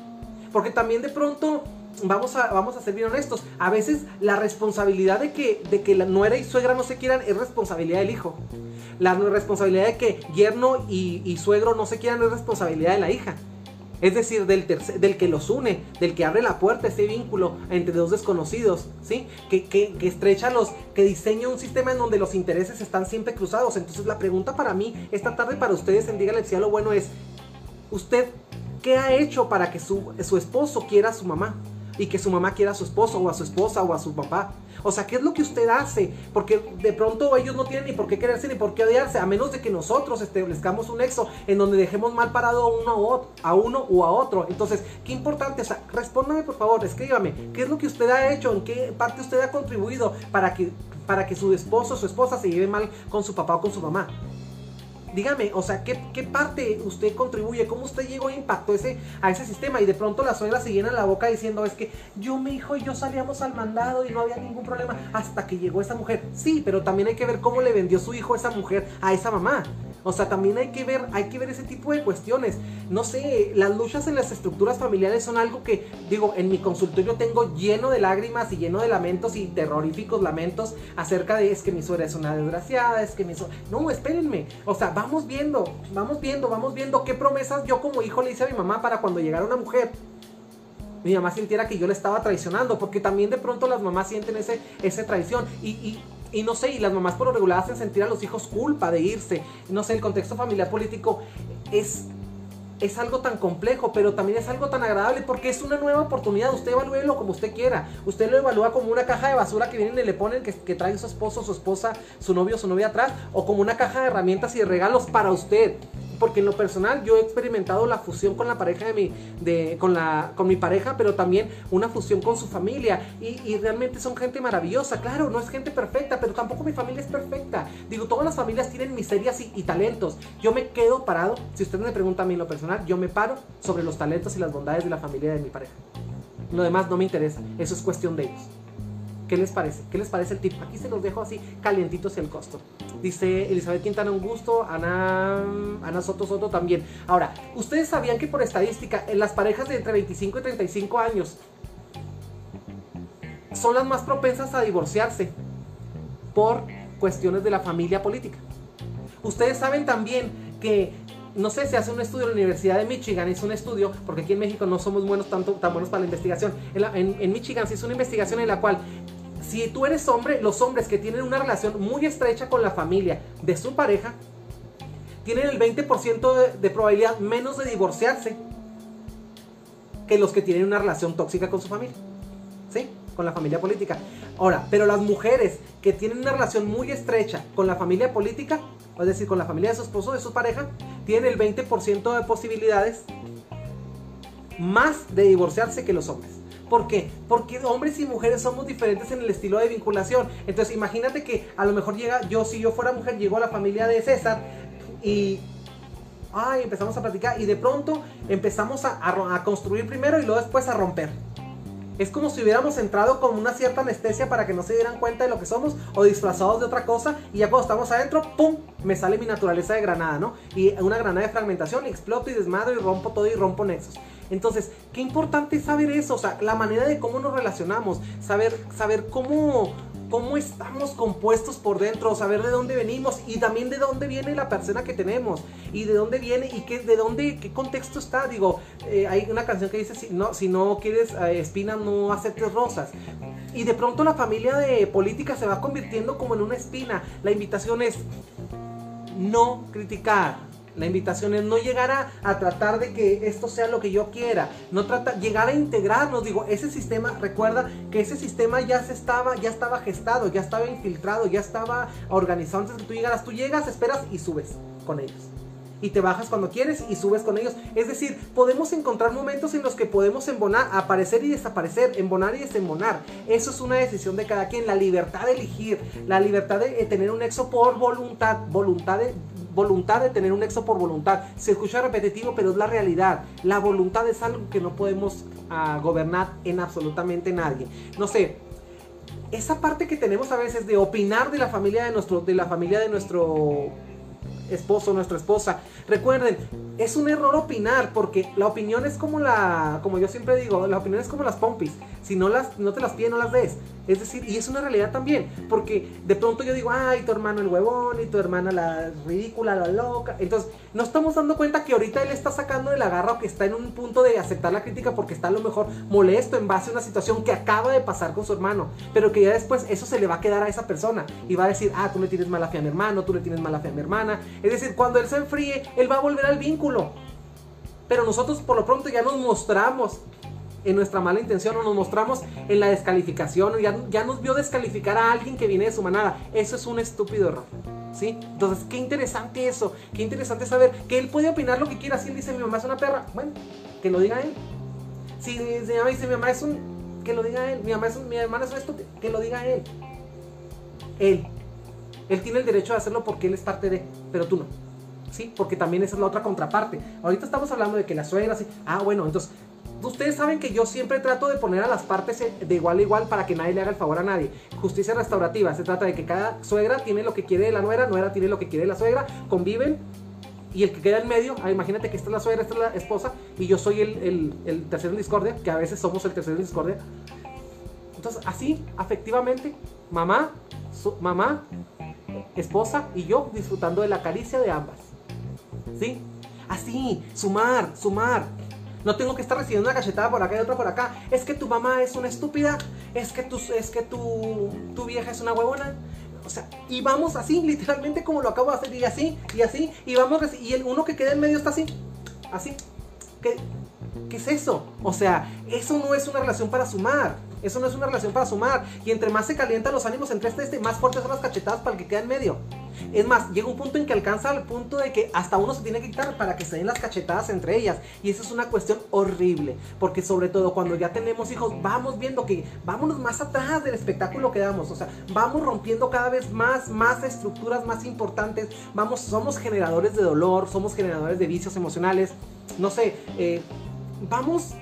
Porque también de pronto vamos a, vamos a ser bien honestos, a veces la responsabilidad de que, de que la nuera y suegra no se quieran es responsabilidad del hijo. La responsabilidad de que yerno y, suegro no se quieran es responsabilidad de la hija. Es decir, del, del que los une, del que abre la puerta, ese vínculo entre dos desconocidos, ¿sí? Que, que, estrecha los, que diseña un sistema en donde los intereses están siempre cruzados. Entonces la pregunta para mí, esta tarde para ustedes en Dígale si lo bueno es, ¿usted qué ha hecho para que su, su esposo quiera a su mamá? Y que su mamá quiera a su esposo o a su esposa o a su papá. O sea, ¿qué es lo que usted hace? Porque de pronto ellos no tienen ni por qué quererse ni por qué odiarse, a menos de que nosotros establezcamos un nexo en donde dejemos mal parado a uno, a uno o a otro. Entonces, qué importante, o sea, respóndame por favor, escríbame, ¿qué es lo que usted ha hecho? ¿En qué parte usted ha contribuido para que, para que su esposo o su esposa se lleve mal con su papá o con su mamá? Dígame, o sea, ¿qué, parte usted contribuye? ¿Cómo usted llegó e impactó ese, a ese sistema? Y de pronto la suegra se llena la boca diciendo, es que yo, mi hijo y yo salíamos al mandado y no había ningún problema hasta que llegó esa mujer. Sí, pero también hay que ver cómo le vendió su hijo esa mujer a esa mamá. O sea, también hay que ver, hay que ver ese tipo de cuestiones. No sé, las luchas en las estructuras familiares son algo que, digo, en mi consultorio tengo lleno de lágrimas y lleno de lamentos y terroríficos lamentos acerca de es que mi suegra es una desgraciada, es que mi suegra... No, espérenme. O sea, vamos viendo, vamos viendo, vamos viendo qué promesas yo como hijo le hice a mi mamá para cuando llegara una mujer mi mamá sintiera que yo le estaba traicionando, porque también de pronto las mamás sienten ese, esa traición. Y, y no sé, y las mamás por lo regular hacen sentir a los hijos culpa de irse. No sé, el contexto familiar político es, es algo tan complejo, pero también es algo tan agradable porque es una nueva oportunidad. Usted evalúelo como usted quiera. Usted lo evalúa como una caja de basura que vienen y le ponen que, que trae su esposo, su esposa, su novio, su novia atrás, o como una caja de herramientas y de regalos para usted porque en lo personal yo he experimentado la fusión con la pareja de mi, de, con, la, con mi pareja, pero también una fusión con su familia. Y, realmente son gente maravillosa. Claro, no es gente perfecta, pero tampoco mi familia es perfecta. Digo, todas las familias tienen miserias y, talentos. Yo me quedo parado, si usted me pregunta a mí en lo personal, yo me paro sobre los talentos y las bondades de la familia de mi pareja. Lo demás no me interesa, eso es cuestión de ellos. ¿Qué les parece? ¿Qué les parece el tip? Aquí se los dejo así calientitos el costo. Dice Elizabeth Quintana un gusto, Ana, Ana Soto Soto también. Ahora, ¿ustedes sabían que por estadística en las parejas de entre 25 y 35 años son las más propensas a divorciarse por cuestiones de la familia política? Ustedes saben también que no sé, se hace un estudio en la Universidad de Michigan, hizo un estudio, porque aquí en México no somos buenos tanto, tan buenos para la investigación. En, en Michigan se hizo una investigación en la cual si tú eres hombre, los hombres que tienen una relación muy estrecha con la familia de su pareja, tienen el 20% de, probabilidad menos de divorciarse que los que tienen una relación tóxica con su familia. ¿Sí? Con la familia política. Ahora, pero las mujeres que tienen una relación muy estrecha con la familia política, es decir, con la familia de su esposo, de su pareja, tienen el 20% de posibilidades más de divorciarse que los hombres. ¿Por qué? Porque hombres y mujeres somos diferentes en el estilo de vinculación. Entonces imagínate que a lo mejor llega, yo si yo fuera mujer, llegó a la familia de César y... Ay, empezamos a platicar y de pronto empezamos a construir primero y luego después a romper. Es como si hubiéramos entrado con una cierta anestesia para que no se dieran cuenta de lo que somos o disfrazados de otra cosa y ya cuando estamos adentro, ¡pum! Me sale mi naturaleza de granada, ¿no? Y una granada de fragmentación, exploto y desmadro y rompo todo y rompo nexos. Entonces, qué importante es saber eso, o sea, la manera de cómo nos relacionamos, saber, saber cómo, cómo estamos compuestos por dentro, saber de dónde venimos y también de dónde viene la persona que tenemos y de dónde viene y qué, de dónde, qué contexto está. Digo, eh, hay una canción que dice, si no, si no quieres eh, espinas, no aceptes rosas. Y de pronto la familia de política se va convirtiendo como en una espina. La invitación es no criticar, la invitación es no llegar a, tratar de que esto sea lo que yo quiera, no trata, llegar a integrarnos, digo, ese sistema, recuerda que ese sistema ya se estaba, ya estaba gestado, ya estaba infiltrado, ya estaba organizado antes que tú llegaras, tú llegas, esperas y subes con ellos. Y te bajas cuando quieres y subes con ellos. Es decir, podemos encontrar momentos en los que podemos embonar, aparecer y desaparecer, embonar y desembonar. Eso es una decisión de cada quien. La libertad de elegir, la libertad de tener un nexo por voluntad, voluntad de, voluntad de tener un nexo por voluntad. Se escucha repetitivo, pero es la realidad. La voluntad es algo que no podemos ah, gobernar en absolutamente nadie. No sé, esa parte que tenemos a veces de opinar de la familia de nuestro, de la familia de nuestro esposo, nuestra esposa. Recuerden, es un error opinar porque la opinión es como la, como yo siempre digo, la opinión es como las pompis. Si no, las, no te las piden, no las des. Es decir, y es una realidad también, porque de pronto yo digo, ay, tu hermano el huevón y tu hermana la ridícula, la loca. Entonces, no estamos dando cuenta que ahorita él está sacando de la garra o que está en un punto de aceptar la crítica porque está a lo mejor molesto en base a una situación que acaba de pasar con su hermano, pero que ya después eso se le va a quedar a esa persona y va a decir, ah, tú le tienes mala fe a mi hermano, tú le tienes mala fe a mi hermana. Es decir, cuando él se enfríe, él va a volver al vínculo. Pero nosotros por lo pronto ya nos mostramos en nuestra mala intención o nos mostramos en la descalificación, ya, ya nos vio descalificar a alguien que viene de su manada. Eso es un estúpido error. ¿Sí? Entonces, qué interesante eso, qué interesante saber que él puede opinar lo que quiera. Si él dice mi mamá es una perra, bueno, que lo diga él. Si mi mamá dice mi mamá es un, que lo diga él. Mi mamá es un, mi hermana es un estúpido, que lo diga él. Él. Él tiene el derecho de hacerlo porque él es parte de, pero tú no. ¿Sí? Porque también esa es la otra contraparte. Ahorita estamos hablando de que la suegra, sí. Ah, bueno, entonces ustedes saben que yo siempre trato de poner a las partes de igual a igual para que nadie le haga el favor a nadie. Justicia restaurativa, se trata de que cada suegra tiene lo que quiere de la nuera, nuera tiene lo que quiere de la suegra, conviven y el que queda en medio, ah, imagínate que esta es la suegra, esta es la esposa y yo soy el, el, tercero en discordia, que a veces somos el tercero en discordia. Entonces, así, afectivamente, mamá, mamá, esposa y yo disfrutando de la caricia de ambas. ¿Sí? Así, sumar, sumar. No tengo que estar recibiendo una cachetada por acá y otra por acá. Es que tu mamá es una estúpida. Es que tu, es que tu, tu vieja es una huevona. O sea, y vamos así, literalmente como lo acabo de hacer, y así, y así, y vamos, y el uno que queda en medio está así, así. ¿Qué, ¿Qué es eso? O sea, eso no es una relación para sumar. Eso no es una relación para sumar. Y entre más se calientan los ánimos entre este y este, más fuertes son las cachetadas para el que queda en medio. Es más, llega un punto en que alcanza al punto de que hasta uno se tiene que quitar para que se den las cachetadas entre ellas. Y eso es una cuestión horrible. Porque sobre todo cuando ya tenemos hijos, vamos viendo que vámonos más atrás del espectáculo que damos. O sea, vamos rompiendo cada vez más, más estructuras más importantes. Vamos, somos generadores de dolor, somos generadores de vicios emocionales. No sé, eh, vamos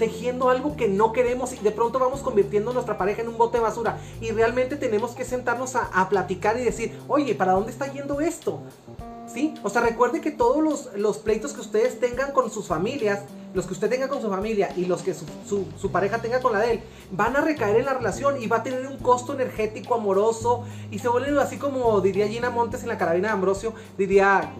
tejiendo algo que no queremos y de pronto vamos convirtiendo nuestra pareja en un bote de basura. Y realmente tenemos que sentarnos a, platicar y decir, oye, ¿para dónde está yendo esto? ¿Sí? O sea, recuerde que todos los, pleitos que ustedes tengan con sus familias, los que usted tenga con su familia y los que su, su, pareja tenga con la de él, van a recaer en la relación y va a tener un costo energético amoroso y se vuelve así como diría Gina Montes en la carabina de Ambrosio, diría,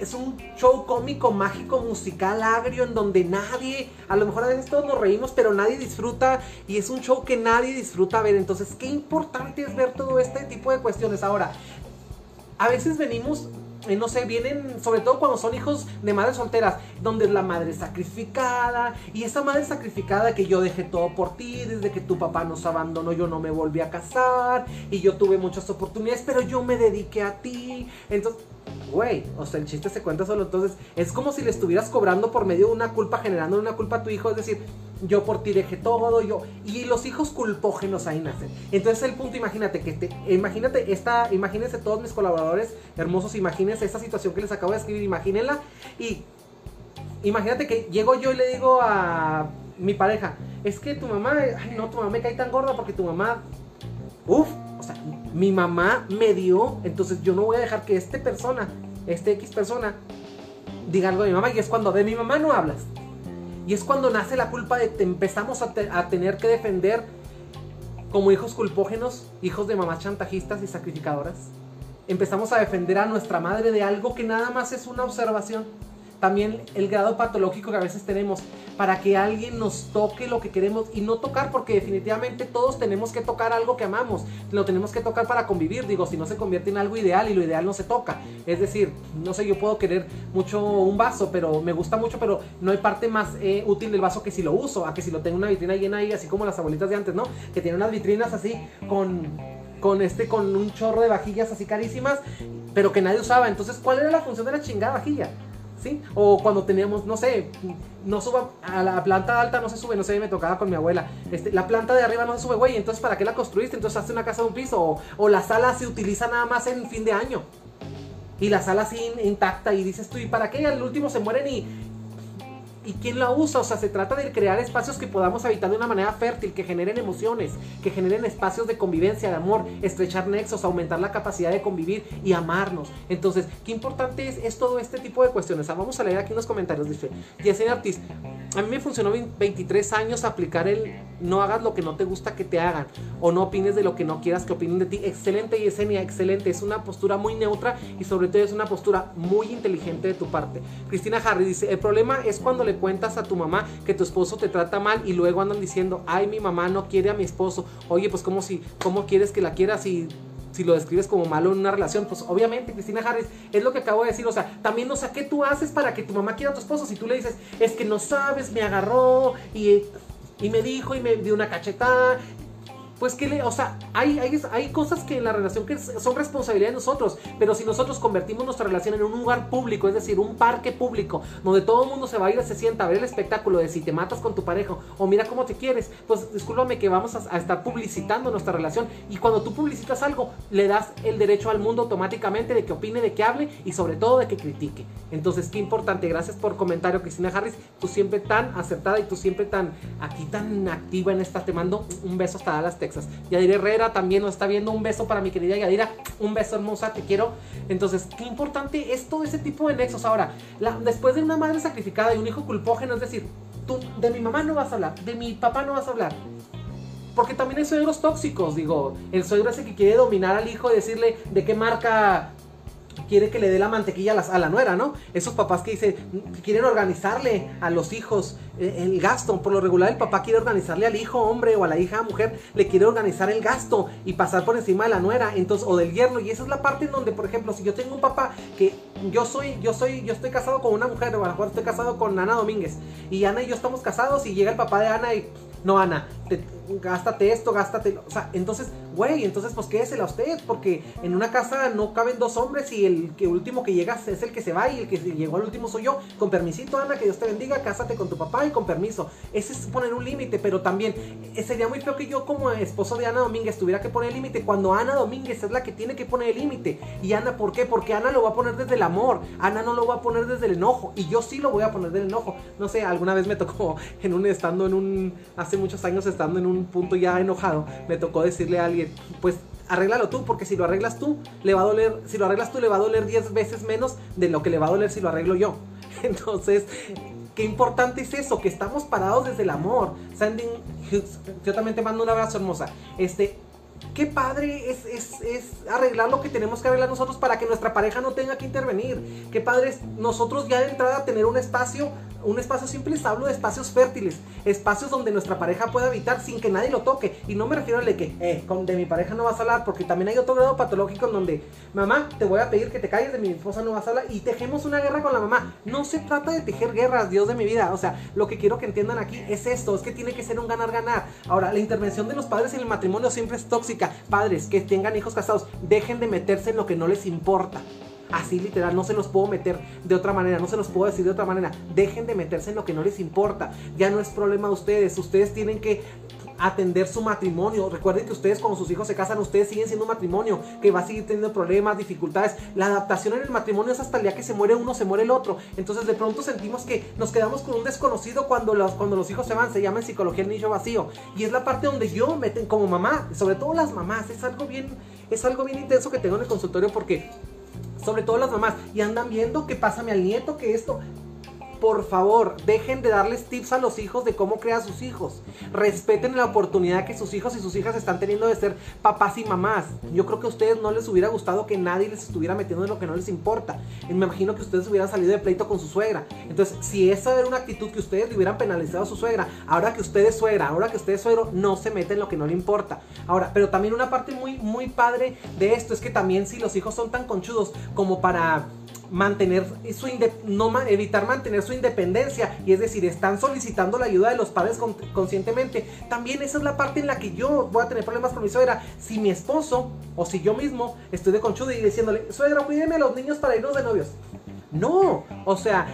es un show cómico, mágico, musical, agrio, en donde nadie, a lo mejor a veces todos nos reímos, pero nadie disfruta y es un show que nadie disfruta ver. Entonces, qué importante es ver todo este tipo de cuestiones. Ahora, a veces venimos eh, no sé, vienen, sobre todo cuando son hijos de madres solteras, donde la madre es sacrificada, y esa madre sacrificada que yo dejé todo por ti, desde que tu papá nos abandonó, yo no me volví a casar, y yo tuve muchas oportunidades, pero yo me dediqué a ti. Entonces, güey, o sea, el chiste se cuenta solo. Entonces, es como si le estuvieras cobrando por medio de una culpa, generando una culpa a tu hijo. Es decir, yo por ti dejé todo, yo. Y los hijos culpógenos ahí nacen. Entonces, el punto, imagínate que te. Imagínate esta. Imagínense todos mis colaboradores hermosos, imagínense esta situación que les acabo de escribir, imagínenla. Y imagínate que llego yo y le digo a mi pareja, es que tu mamá, ay no, tu mamá me cae tan gorda porque tu mamá, uff, o sea, mi mamá me dio, entonces yo no voy a dejar que esta persona, este X persona, diga algo de mi mamá. Y es cuando de mi mamá no hablas. Y es cuando nace la culpa de que empezamos a, a tener que defender como hijos culpógenos, hijos de mamás chantajistas y sacrificadoras. Empezamos a defender a nuestra madre de algo que nada más es una observación también el grado patológico que a veces tenemos para que alguien nos toque lo que queremos y no tocar porque definitivamente todos tenemos que tocar algo que amamos, lo tenemos que tocar para convivir, digo, si no se convierte en algo ideal y lo ideal no se toca, es decir, no sé, yo puedo querer mucho un vaso, pero me gusta mucho, pero no hay parte más eh, útil del vaso que si lo uso, a que si lo tengo una vitrina llena ahí, así como las abuelitas de antes, ¿no? Que tienen unas vitrinas así con con este con un chorro de vajillas así carísimas, pero que nadie usaba. Entonces, ¿cuál era la función de la chingada vajilla? O cuando teníamos, no sé, no suba a la planta alta, no se sube, no sé, me tocaba con mi abuela. Este, la planta de arriba no se sube, güey, entonces ¿para qué la construiste? Entonces hace una casa de un piso. O, la sala se utiliza nada más en fin de año. Y la sala así intacta y dices tú, ¿y para qué? Al último se mueren y, ¿Y quién la usa? O sea, se trata de crear espacios que podamos habitar de una manera fértil, que generen emociones, que generen espacios de convivencia, de amor, estrechar nexos, aumentar la capacidad de convivir y amarnos. Entonces, qué importante es, todo este tipo de cuestiones. Vamos a leer aquí en comentarios, dice Yesenia Artis. A mí me funcionó 23 años aplicar el no hagas lo que no te gusta que te hagan o no opines de lo que no quieras que opinen de ti. Excelente Yesenia, excelente. Es una postura muy neutra y sobre todo es una postura muy inteligente de tu parte. Cristina Harry dice, el problema es cuando le cuentas a tu mamá que tu esposo te trata mal y luego andan diciendo, ay, mi mamá no quiere a mi esposo. Oye, pues ¿cómo, si, cómo quieres que la quiera si si lo describes como malo en una relación, pues obviamente, Cristina Harris, es lo que acabo de decir. O sea, también, o sea, ¿qué tú haces para que tu mamá quiera a tu esposo? Si tú le dices, es que no sabes, me agarró y, y me dijo y me dio una cachetada. Pues que le, o sea, hay, hay, hay, cosas que en la relación que son responsabilidad de nosotros, pero si nosotros convertimos nuestra relación en un lugar público, es decir, un parque público, donde todo el mundo se va a ir, se sienta a ver el espectáculo de si te matas con tu pareja o mira cómo te quieres, pues discúlpame que vamos a, estar publicitando nuestra relación y cuando tú publicitas algo, le das el derecho al mundo automáticamente de que opine, de que hable y sobre todo de que critique. Entonces, qué importante, gracias por comentario, Cristina Harris, tú siempre tan acertada y tú siempre tan aquí tan activa en esta, te mando un beso hasta Dallas, Texas. Yadira Herrera también nos está viendo. Un beso para mi querida Yadira. Un beso hermosa, te quiero. Entonces, qué importante es todo ese tipo de nexos. Ahora, después de una madre sacrificada y un hijo culpógeno, es decir, tú de mi mamá no vas a hablar, de mi papá no vas a hablar. Porque también hay suegros tóxicos, digo, el suegro ese que quiere dominar al hijo y decirle de qué marca quiere que le dé la mantequilla a la, nuera, ¿no? Esos papás que dicen, quieren organizarle a los hijos el gasto. Por lo regular, el papá quiere organizarle al hijo hombre o a la hija mujer, le quiere organizar el gasto y pasar por encima de la nuera, entonces, o del yerno. Y esa es la parte en donde, por ejemplo, si yo tengo un papá que yo soy, yo soy, yo estoy casado con una mujer, o a lo estoy casado con Ana Domínguez, y Ana y yo estamos casados, y llega el papá de Ana y no, Ana, gástate esto, gástate. O sea, entonces, güey, entonces pues quédesela a usted, porque en una casa no caben dos hombres y el que último que llega es el que se va y el que llegó al último soy yo. Con permisito, Ana, que Dios te bendiga, cásate con tu papá y con permiso. Ese es poner un límite, pero también eh, sería muy feo que yo como esposo de Ana Domínguez tuviera que poner el límite cuando Ana Domínguez es la que tiene que poner el límite. Y Ana, ¿por qué? Porque Ana lo va a poner desde el amor, Ana no lo va a poner desde el enojo y yo sí lo voy a poner desde el enojo. No sé, alguna vez me tocó en un estando en un muchos años estando en un punto ya enojado, me tocó decirle a alguien, pues arréglalo tú, porque si lo arreglas tú, le va a doler, si lo arreglas tú, le va a doler 10 veces menos de lo que le va a doler si lo arreglo yo. Entonces, qué importante es eso, que estamos parados desde el amor. Sending, yo también te mando un abrazo hermosa. Este, qué padre es, es, es, arreglar lo que tenemos que arreglar nosotros para que nuestra pareja no tenga que intervenir. Qué padre es nosotros ya de entrada tener un espacio un espacio simple hablo de espacios fértiles, espacios donde nuestra pareja pueda habitar sin que nadie lo toque. Y no me refiero a de que, eh, de mi pareja no vas a hablar, porque también hay otro grado patológico en donde, mamá, te voy a pedir que te calles, de mi esposa no vas a hablar, y tejemos una guerra con la mamá. No se trata de tejer guerras, Dios de mi vida. O sea, lo que quiero que entiendan aquí es esto, es que tiene que ser un ganar-ganar. Ahora, la intervención de los padres en el matrimonio siempre es tóxica. Padres que tengan hijos casados, dejen de meterse en lo que no les importa. Así literal, no se los puedo meter de otra manera, no se los puedo decir de otra manera. Dejen de meterse en lo que no les importa. Ya no es problema de ustedes. Ustedes tienen que atender su matrimonio. Recuerden que ustedes cuando sus hijos se casan, ustedes siguen siendo un matrimonio que va a seguir teniendo problemas, dificultades. La adaptación en el matrimonio es hasta el día que se muere uno, se muere el otro. Entonces de pronto sentimos que nos quedamos con un desconocido cuando los, cuando los hijos se van. Se llama en psicología el nicho vacío. Y es la parte donde yo meten como mamá, sobre todo las mamás, es algo bien, es algo bien intenso que tengo en el consultorio porque sobre todo las mamás, y andan viendo que pásame al nieto, que esto por favor, dejen de darles tips a los hijos de cómo crear sus hijos. Respeten la oportunidad que sus hijos y sus hijas están teniendo de ser papás y mamás. Yo creo que a ustedes no les hubiera gustado que nadie les estuviera metiendo en lo que no les importa. Me imagino que ustedes hubieran salido de pleito con su suegra. Entonces, si esa era una actitud que ustedes le hubieran penalizado a su suegra, ahora que usted es suegra, ahora que usted es suegro, no se mete en lo que no le importa. Ahora, pero también una parte muy, muy padre de esto es que también si los hijos son tan conchudos como para mantener su no evitar mantener su independencia y es decir están solicitando la ayuda de los padres conscientemente. También esa es la parte en la que yo voy a tener problemas con mi suegra. Si mi esposo o si yo mismo estoy de conchudo y diciéndole suegra cuídeme a los niños para irnos de novios no o sea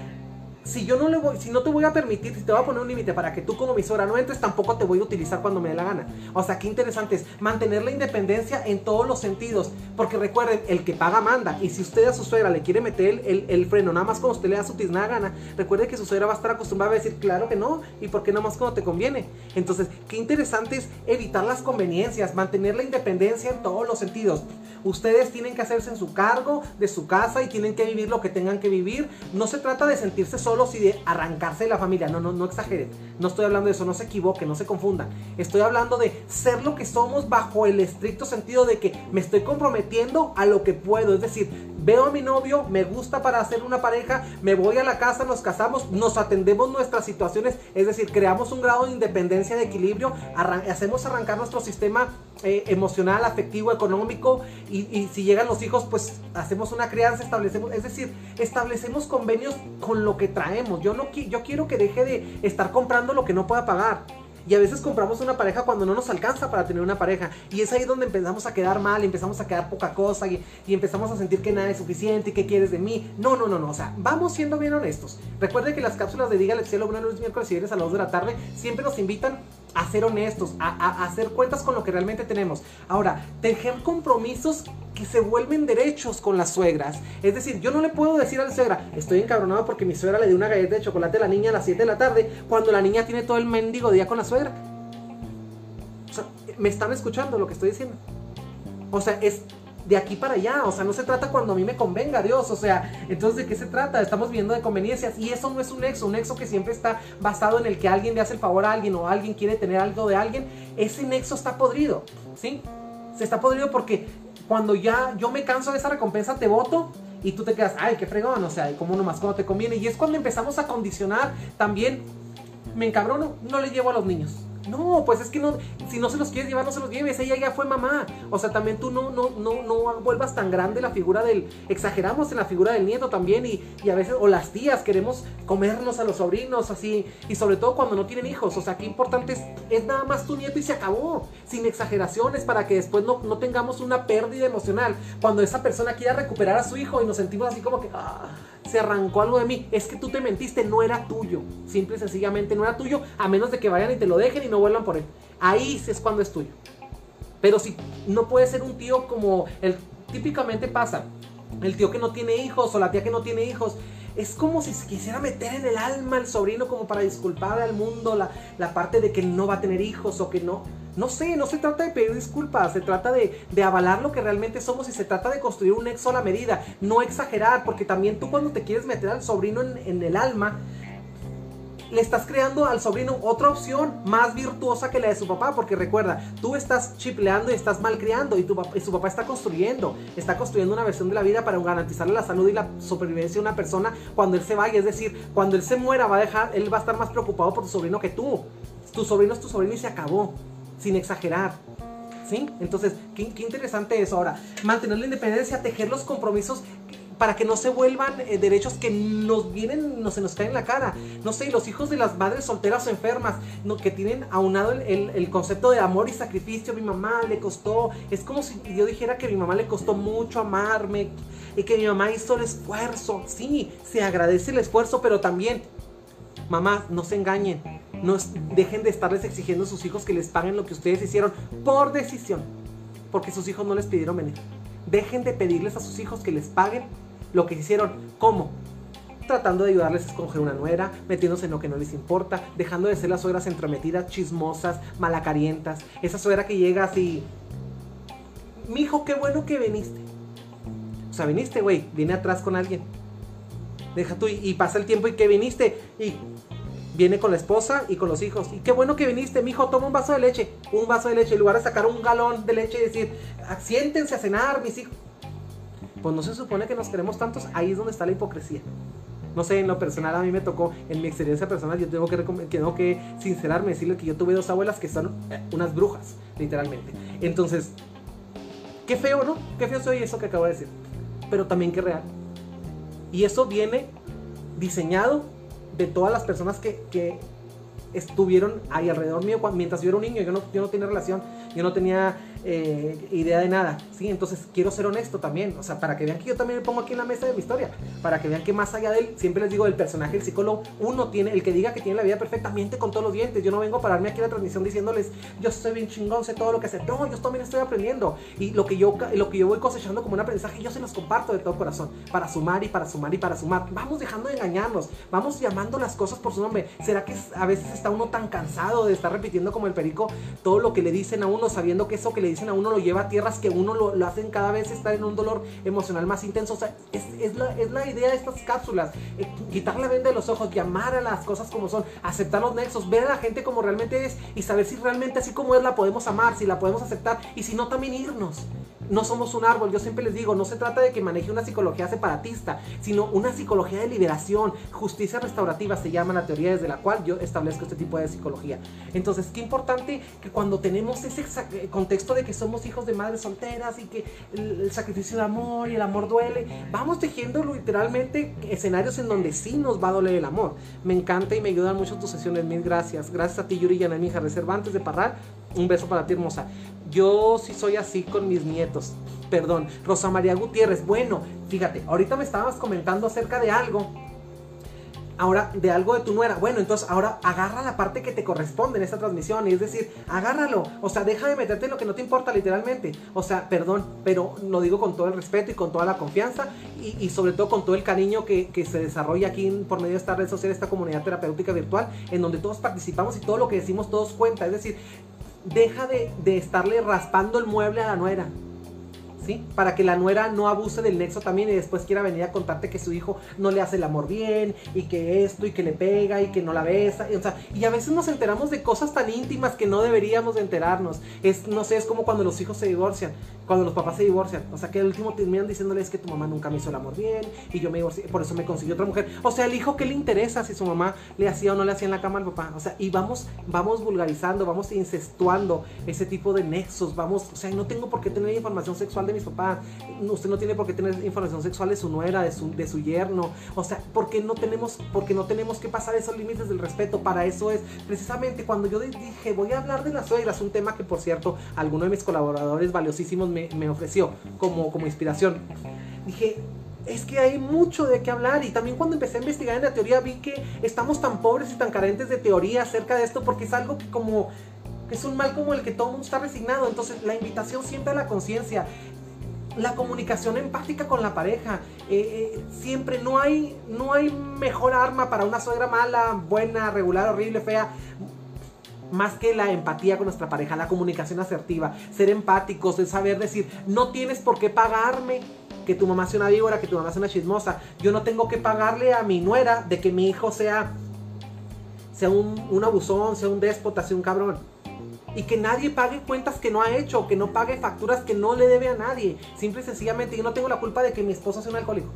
si yo no le voy, si no te voy a permitir, si te voy a poner un límite para que tú como emisora no entres, tampoco te voy a utilizar cuando me dé la gana. O sea, qué interesante es mantener la independencia en todos los sentidos. Porque recuerden, el que paga manda. Y si usted a su suegra le quiere meter el, freno, nada más cuando usted le da su tiznada gana, recuerde que su suegra va a estar acostumbrada a decir, claro que no, y por qué nada más cuando te conviene. Entonces, qué interesante es evitar las conveniencias, mantener la independencia en todos los sentidos. Ustedes tienen que hacerse en su cargo de su casa y tienen que vivir lo que tengan que vivir. No se trata de sentirse solos y de arrancarse de la familia. No, no, no exageren. No estoy hablando de eso, no se equivoquen, no se confundan. Estoy hablando de ser lo que somos bajo el estricto sentido de que me estoy comprometiendo a lo que puedo. Es decir, veo a mi novio, me gusta para hacer una pareja, me voy a la casa, nos casamos, nos atendemos nuestras situaciones, es decir, creamos un grado de independencia, de equilibrio, hacemos arrancar nuestro sistema eh, emocional, afectivo, económico y, si llegan los hijos, pues hacemos una crianza, establecemos, es decir, establecemos convenios con lo que traemos. Yo, no, yo quiero que deje de estar comprando lo que no pueda pagar. Y a veces compramos una pareja cuando no nos alcanza para tener una pareja. Y es ahí donde empezamos a quedar mal, empezamos a quedar poca cosa y, empezamos a sentir que nada es suficiente y que quieres de mí. No, no, no, no. O sea, vamos siendo bien honestos. Recuerde que las cápsulas de Dígale Cielo, una lunes, miércoles y viernes a las 2 de la tarde siempre nos invitan a ser honestos, a, hacer cuentas con lo que realmente tenemos. Ahora, tejer compromisos que se vuelven derechos con las suegras. Es decir, yo no le puedo decir a la suegra, estoy encabronado porque mi suegra le dio una galleta de chocolate a la niña a las 7 de la tarde, cuando la niña tiene todo el mendigo día con la suegra. O sea, me están escuchando lo que estoy diciendo. O sea, es de aquí para allá. O sea, no se trata cuando a mí me convenga, Dios. O sea, entonces, ¿de qué se trata? Estamos viendo de conveniencias. Y eso no es un nexo. Un nexo que siempre está basado en el que alguien le hace el favor a alguien o alguien quiere tener algo de alguien. Ese nexo está podrido. ¿Sí? Se está podrido porque cuando ya yo me canso de esa recompensa, te voto. Y tú te quedas, ay, qué fregón, o sea, como nomás cuando te conviene. Y es cuando empezamos a condicionar también, me encabrono, no le llevo a los niños no, pues es que no, si no se los quieres llevar, no se los lleves. Ella ya fue mamá. O sea, también tú no, no, no, no vuelvas tan grande la figura del. Exageramos en la figura del nieto también. Y, a veces, o las tías, queremos comernos a los sobrinos así. Y sobre todo cuando no tienen hijos. O sea, qué importante es, es nada más tu nieto y se acabó. Sin exageraciones para que después no, no tengamos una pérdida emocional. Cuando esa persona quiera recuperar a su hijo y nos sentimos así como que. Ah, se arrancó algo de mí. Es que tú te mentiste, no era tuyo. Simple y sencillamente no era tuyo, a menos de que vayan y te lo dejen y no vuelvan por él. Ahí es cuando es tuyo. Pero si no puede ser un tío como el típicamente pasa, el tío que no tiene hijos o la tía que no tiene hijos, es como si se quisiera meter en el alma al sobrino como para disculpar al mundo la, la parte de que no va a tener hijos o que no. No sé, no se trata de pedir disculpas, se trata de, avalar lo que realmente somos y se trata de construir un ex a la medida, no exagerar, porque también tú cuando te quieres meter al sobrino en, el alma, le estás creando al sobrino otra opción más virtuosa que la de su papá, porque recuerda, tú estás chipleando y estás malcriando y, tu, su papá está construyendo, está construyendo una versión de la vida para garantizarle la salud y la supervivencia de una persona cuando él se vaya, es decir, cuando él se muera va a dejar, él va a estar más preocupado por tu sobrino que tú. Tu sobrino es tu sobrino y se acabó sin exagerar. ¿Sí? Entonces, qué, interesante eso. Ahora, mantener la independencia, tejer los compromisos para que no se vuelvan eh, derechos que nos vienen, no se nos caen en la cara. No sé, los hijos de las madres solteras o enfermas, que tienen aunado el, concepto de amor y sacrificio. Mi mamá le costó, es como si yo dijera que mi mamá le costó mucho amarme y que mi mamá hizo el esfuerzo. Sí, se agradece el esfuerzo, pero también, mamá, no se engañen no dejen de estarles exigiendo a sus hijos que les paguen lo que ustedes hicieron por decisión. Porque sus hijos no les pidieron venir. Dejen de pedirles a sus hijos que les paguen lo que hicieron. ¿Cómo? Tratando de ayudarles a escoger una nuera, metiéndose en lo que no les importa, dejando de ser las suegras entrometidas, chismosas, malacarientas. Esa suegra que llega así. Mijo, qué bueno que viniste. O sea, viniste, güey, viene atrás con alguien. Deja tú y, pasa el tiempo y que viniste. Y viene con la esposa y con los hijos. Y qué bueno que viniste, mi hijo, toma un vaso de leche. Un vaso de leche, en lugar de sacar un galón de leche y decir, siéntense a cenar, mis hijos. Pues no se supone que nos queremos tantos, ahí es donde está la hipocresía. No sé, en lo personal a mí me tocó, en mi experiencia personal, yo tengo que, tengo que sincerarme, decirle que yo tuve dos abuelas que son eh, unas brujas, literalmente. Entonces, qué feo, ¿no? Qué feo soy eso que acabo de decir. Pero también qué real. Y eso viene diseñado de todas las personas que, que estuvieron ahí alrededor mío mientras yo era un niño. Yo no, yo no tenía relación, yo no tenía eh, idea de nada, ¿sí? Entonces quiero ser honesto también, o sea, para que vean que yo también me pongo aquí en la mesa de mi historia, para que vean que más allá de él, siempre les digo, el personaje, el psicólogo, uno tiene, el que diga que tiene la vida perfecta, miente con todos los dientes, yo no vengo a pararme aquí en la transmisión diciéndoles, yo soy bien chingón, sé todo lo que sé, no, yo también estoy aprendiendo, y lo que yo, lo que yo voy cosechando como un aprendizaje, yo se los comparto de todo corazón, para sumar y para sumar y para sumar, vamos dejando de engañarnos, vamos llamando las cosas por su nombre, ¿será que a veces está uno tan cansado de estar repitiendo como el perico todo lo que le dicen a uno, sabiendo que eso que le dicen a uno lo lleva a tierras que uno lo, hacen cada vez estar en un dolor emocional más intenso. O sea, es, la, idea de estas cápsulas. Eh, quitar la venda de los ojos, llamar a las cosas como son, aceptar los nexos, ver a la gente como realmente es y saber si realmente así como es la podemos amar, si la podemos aceptar y si no también irnos. no somos un árbol. Yo siempre les digo, no se trata de que maneje una psicología separatista, sino una psicología de liberación, justicia restaurativa se llama la teoría desde la cual yo establezco este tipo de psicología. Entonces, qué importante que cuando tenemos ese eh, contexto de que somos hijos de madres solteras y que el, sacrificio de amor y el amor duele, vamos tejiendo literalmente escenarios en donde sí nos va a doler el amor. Me encanta y me ayudan mucho tus sesiones, mil gracias. Gracias a ti, Yuri Yanamija Reservantes de Parral. Un beso para ti, hermosa. Yo sí soy así con mis nietos. Perdón, Rosa María Gutiérrez. Bueno, fíjate, ahorita me estabas comentando acerca de algo. Ahora, de algo de tu nuera. Bueno, entonces ahora agarra la parte que te corresponde en esta transmisión. Es decir, agárralo. O sea, deja de meterte en lo que no te importa, literalmente. O sea, perdón, pero lo digo con todo el respeto y con toda la confianza. Y, sobre todo con todo el cariño que, que, se desarrolla aquí por medio de esta red social, esta comunidad terapéutica virtual, en donde todos participamos y todo lo que decimos todos cuenta. Es decir, deja de, de estarle raspando el mueble a la nuera. ¿Sí? Para que la nuera no abuse del nexo también y después quiera venir a contarte que su hijo no le hace el amor bien y que esto y que le pega y que no la besa. Y, o sea, y a veces nos enteramos de cosas tan íntimas que no deberíamos de enterarnos. Es, no sé, es como cuando los hijos se divorcian cuando los papás se divorcian. O sea, que al último terminan diciéndole es que tu mamá nunca me hizo el amor bien y yo me divorcié, por eso me consiguió otra mujer. O sea, el hijo que le interesa si su mamá le hacía o no le hacía en la cama al papá. O sea, y vamos, vamos vulgarizando, vamos incestuando ese tipo de nexos. Vamos, o sea, no tengo por qué tener información sexual de mis papás. Usted no tiene por qué tener información sexual de su nuera, de su, de su yerno. O sea, porque no tenemos, porque no tenemos que pasar esos límites del respeto. Para eso es precisamente cuando yo dije voy a hablar de las suegras, un tema que por cierto, alguno de mis colaboradores valiosísimos me me, ofreció como, como inspiración. Dije, es que hay mucho de qué hablar y también cuando empecé a investigar en la teoría vi que estamos tan pobres y tan carentes de teoría acerca de esto porque es algo que como es un mal como el que todo mundo está resignado. Entonces la invitación siempre a la conciencia, la comunicación empática con la pareja. Eh, eh, siempre no hay, no hay mejor arma para una suegra mala, buena, regular, horrible, fea más que la empatía con nuestra pareja, la comunicación asertiva, ser empáticos, el saber decir, no tienes por qué pagarme que tu mamá sea una víbora, que tu mamá sea una chismosa. Yo no tengo que pagarle a mi nuera de que mi hijo sea, sea un, un abusón, sea un déspota, sea un cabrón. Y que nadie pague cuentas que no ha hecho, que no pague facturas que no le debe a nadie. Simple y sencillamente, yo no tengo la culpa de que mi esposo sea un alcohólico.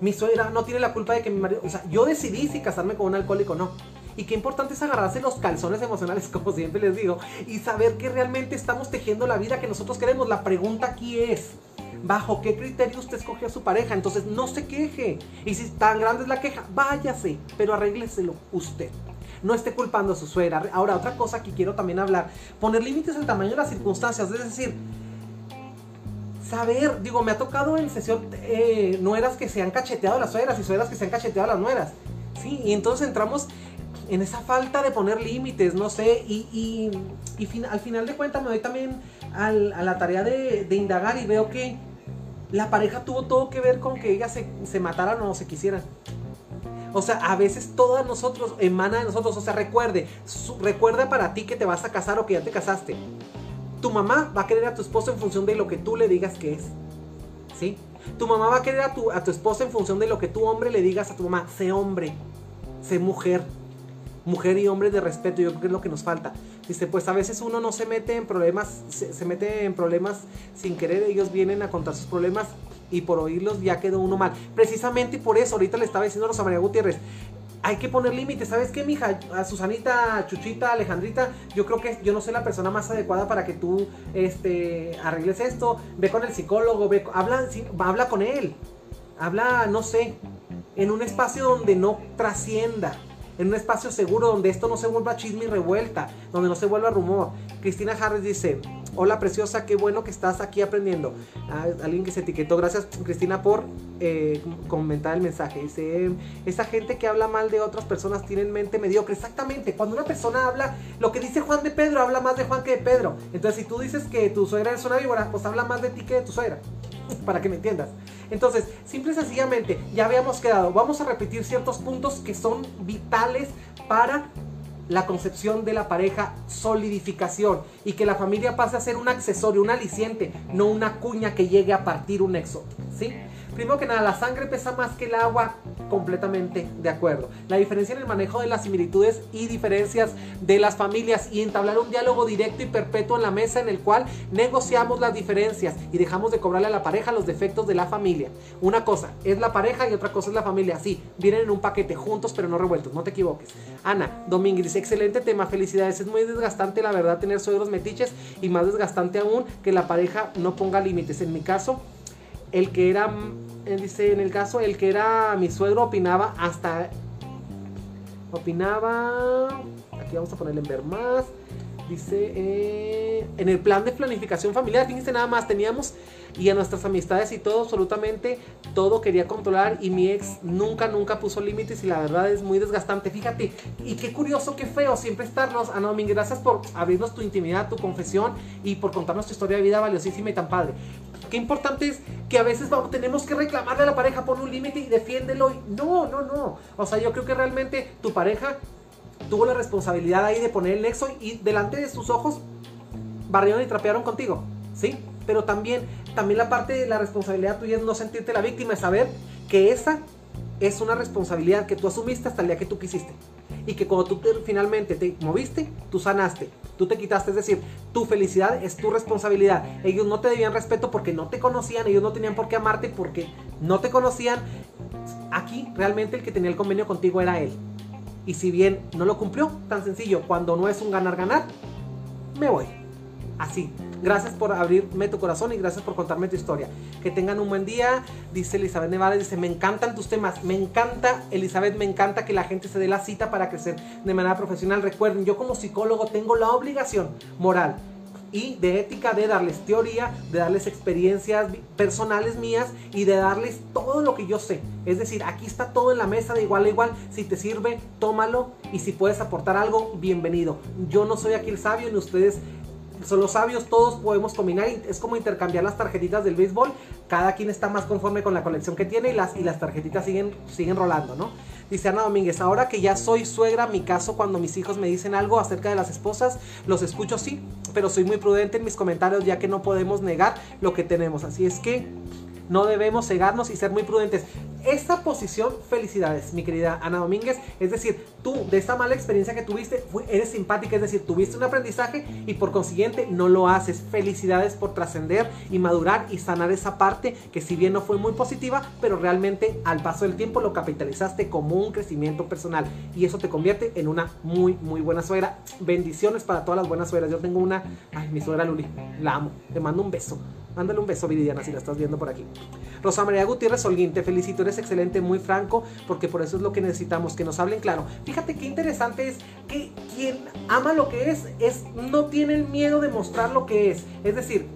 Mi suegra no tiene la culpa de que mi marido... O sea, yo decidí si casarme con un alcohólico o no. Y qué importante es agarrarse los calzones emocionales, como siempre les digo, y saber que realmente estamos tejiendo la vida que nosotros queremos. La pregunta aquí es, ¿bajo qué criterio usted escogió a su pareja? Entonces no se queje. Y si tan grande es la queja, váyase, pero arrégleselo usted. No esté culpando a su suegra. Ahora, otra cosa que quiero también hablar, poner límites al tamaño de las circunstancias. Es decir, saber, digo, me ha tocado en sesión eh, que se han cacheteado las suegras y suegras que se han cacheteado las nueras. Sí, y entonces entramos en esa falta de poner límites, no sé, y, y, al final de cuentas me doy también a la tarea de, indagar y veo que la pareja tuvo todo que ver con que ellas se, se mataran o se quisieran. O sea, a veces todas nosotros emana de nosotros. O sea, recuerde, recuerda para ti que te vas a casar o que ya te casaste. Tu mamá va a querer a tu esposo en función de lo que tú le digas que es. ¿Sí? Tu mamá va a querer a tu, a tu esposa en función de lo que tú hombre le digas a tu mamá. Sé hombre, sé mujer mujer y hombre de respeto, yo creo que es lo que nos falta. Dice, pues a veces uno no se mete en problemas, se, mete en problemas sin querer, ellos vienen a contar sus problemas y por oírlos ya quedó uno mal. Precisamente por eso, ahorita le estaba diciendo a Rosa María Gutiérrez, hay que poner límites. ¿Sabes qué, mija? A Susanita, Chuchita, Alejandrita, yo creo que yo no soy la persona más adecuada para que tú este, arregles esto. Ve con el psicólogo, ve, habla, habla con él. Habla, no sé, en un espacio donde no trascienda en un espacio seguro donde esto no se vuelva chisme y revuelta, donde no se vuelva rumor. Cristina Harris dice, hola preciosa, qué bueno que estás aquí aprendiendo. Ah, alguien que se etiquetó, gracias Cristina por eh, comentar el mensaje. Dice, esa gente que habla mal de otras personas tiene en mente mediocre. Exactamente, cuando una persona habla, lo que dice Juan de Pedro, habla más de Juan que de Pedro. Entonces, si tú dices que tu suegra es una víbora, pues habla más de ti que de tu suegra. Para que me entiendas. Entonces, simple y sencillamente, ya habíamos quedado. Vamos a repetir ciertos puntos que son vitales para la concepción de la pareja, solidificación y que la familia pase a ser un accesorio, un aliciente, no una cuña que llegue a partir un éxodo, ¿sí? Primero que nada, la sangre pesa más que el agua, completamente de acuerdo. La diferencia en el manejo de las similitudes y diferencias de las familias y entablar un diálogo directo y perpetuo en la mesa en el cual negociamos las diferencias y dejamos de cobrarle a la pareja los defectos de la familia. Una cosa es la pareja y otra cosa es la familia. Sí, vienen en un paquete juntos pero no revueltos, no te equivoques. Ana Domínguez excelente tema, felicidades. Es muy desgastante la verdad tener suegros metiches y más desgastante aún que la pareja no ponga límites. En mi caso, el que era, eh, dice, en el caso, el que era mi suegro opinaba hasta, opinaba, aquí vamos a ponerle en ver más, dice, eh, en el plan de planificación familiar, fíjense nada más, teníamos y a nuestras amistades y todo, absolutamente todo quería controlar y mi ex nunca, nunca puso límites y la verdad es muy desgastante. Fíjate, y qué curioso, qué feo siempre estarnos. Ana Domínguez, gracias por abrirnos tu intimidad, tu confesión y por contarnos tu historia de vida valiosísima y tan padre. Qué importante es que a veces vamos, tenemos que reclamarle a la pareja, pon un límite y defiéndelo. No, no, no. O sea, yo creo que realmente tu pareja tuvo la responsabilidad ahí de poner el nexo y delante de sus ojos barrieron y trapearon contigo. ¿Sí? Pero también, también la parte de la responsabilidad tuya es no sentirte la víctima, es saber que esa es una responsabilidad que tú asumiste hasta el día que tú quisiste. Y que cuando tú finalmente te moviste, tú sanaste tú te quitaste, es decir, tu felicidad es tu responsabilidad. Ellos no te debían respeto porque no te conocían, ellos no tenían por qué amarte porque no te conocían. Aquí realmente el que tenía el convenio contigo era él. Y si bien no lo cumplió, tan sencillo, cuando no es un ganar-ganar, me voy. Así, Gracias por abrirme tu corazón y gracias por contarme tu historia. Que tengan un buen día. Dice Elizabeth Nevada, dice, me encantan tus temas. Me encanta, Elizabeth, me encanta que la gente se dé la cita para crecer de manera profesional. Recuerden, yo como psicólogo tengo la obligación moral y de ética de darles teoría, de darles experiencias personales mías y de darles todo lo que yo sé. Es decir, aquí está todo en la mesa de igual a igual. Si te sirve, tómalo y si puedes aportar algo, bienvenido. Yo no soy aquí el sabio ni ustedes son los sabios, todos podemos combinar. Es como intercambiar las tarjetitas del béisbol. Cada quien está más conforme con la colección que tiene y las, y las tarjetitas siguen, siguen rolando, ¿no? Dice Ana Domínguez, ahora que ya soy suegra, mi caso cuando mis hijos me dicen algo acerca de las esposas, los escucho sí, pero soy muy prudente en mis comentarios ya que no podemos negar lo que tenemos. Así es que no debemos cegarnos y ser muy prudentes. Esta posición, felicidades, mi querida Ana Domínguez. Es decir, tú de esta mala experiencia que tuviste, eres simpática, es decir, tuviste un aprendizaje y por consiguiente no lo haces. Felicidades por trascender y madurar y sanar esa parte que si bien no fue muy positiva, pero realmente al paso del tiempo lo capitalizaste como un crecimiento personal y eso te convierte en una muy, muy buena suegra. Bendiciones para todas las buenas suegras. Yo tengo una, ay, mi suegra Luli, la amo, te mando un beso. Mándale un beso, Viridiana, si la estás viendo por aquí. Rosa María Gutiérrez Holguín, te felicito, eres excelente, muy franco, porque por eso es lo que necesitamos, que nos hablen claro. Fíjate qué interesante es que quien ama lo que es, es no tiene el miedo de mostrar lo que es. Es decir,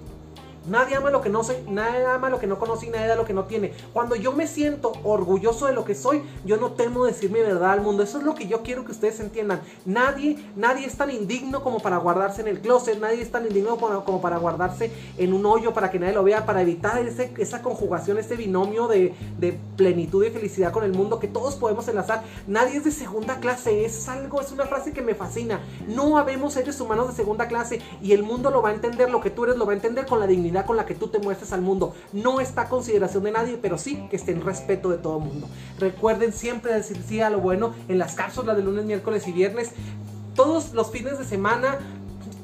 Nadie ama lo que no soy, nadie ama lo que no conoce y nadie da lo que no tiene. Cuando yo me siento orgulloso de lo que soy, yo no temo decir mi verdad al mundo. Eso es lo que yo quiero que ustedes entiendan. Nadie, nadie es tan indigno como para guardarse en el closet, nadie es tan indigno como, para guardarse en un hoyo para que nadie lo vea, para evitar esa conjugación, ese binomio de, de, plenitud y felicidad con el mundo que todos podemos enlazar. Nadie es de segunda clase, es algo, es una frase que me fascina. No habemos seres humanos de segunda clase y el mundo lo va a entender, lo que tú eres lo va a entender con la dignidad con la que tú te muestres al mundo. No está a consideración de nadie, pero sí que esté en respeto de todo el mundo. Recuerden siempre decir sí a lo bueno en las cápsulas de lunes, miércoles y viernes. Todos los fines de semana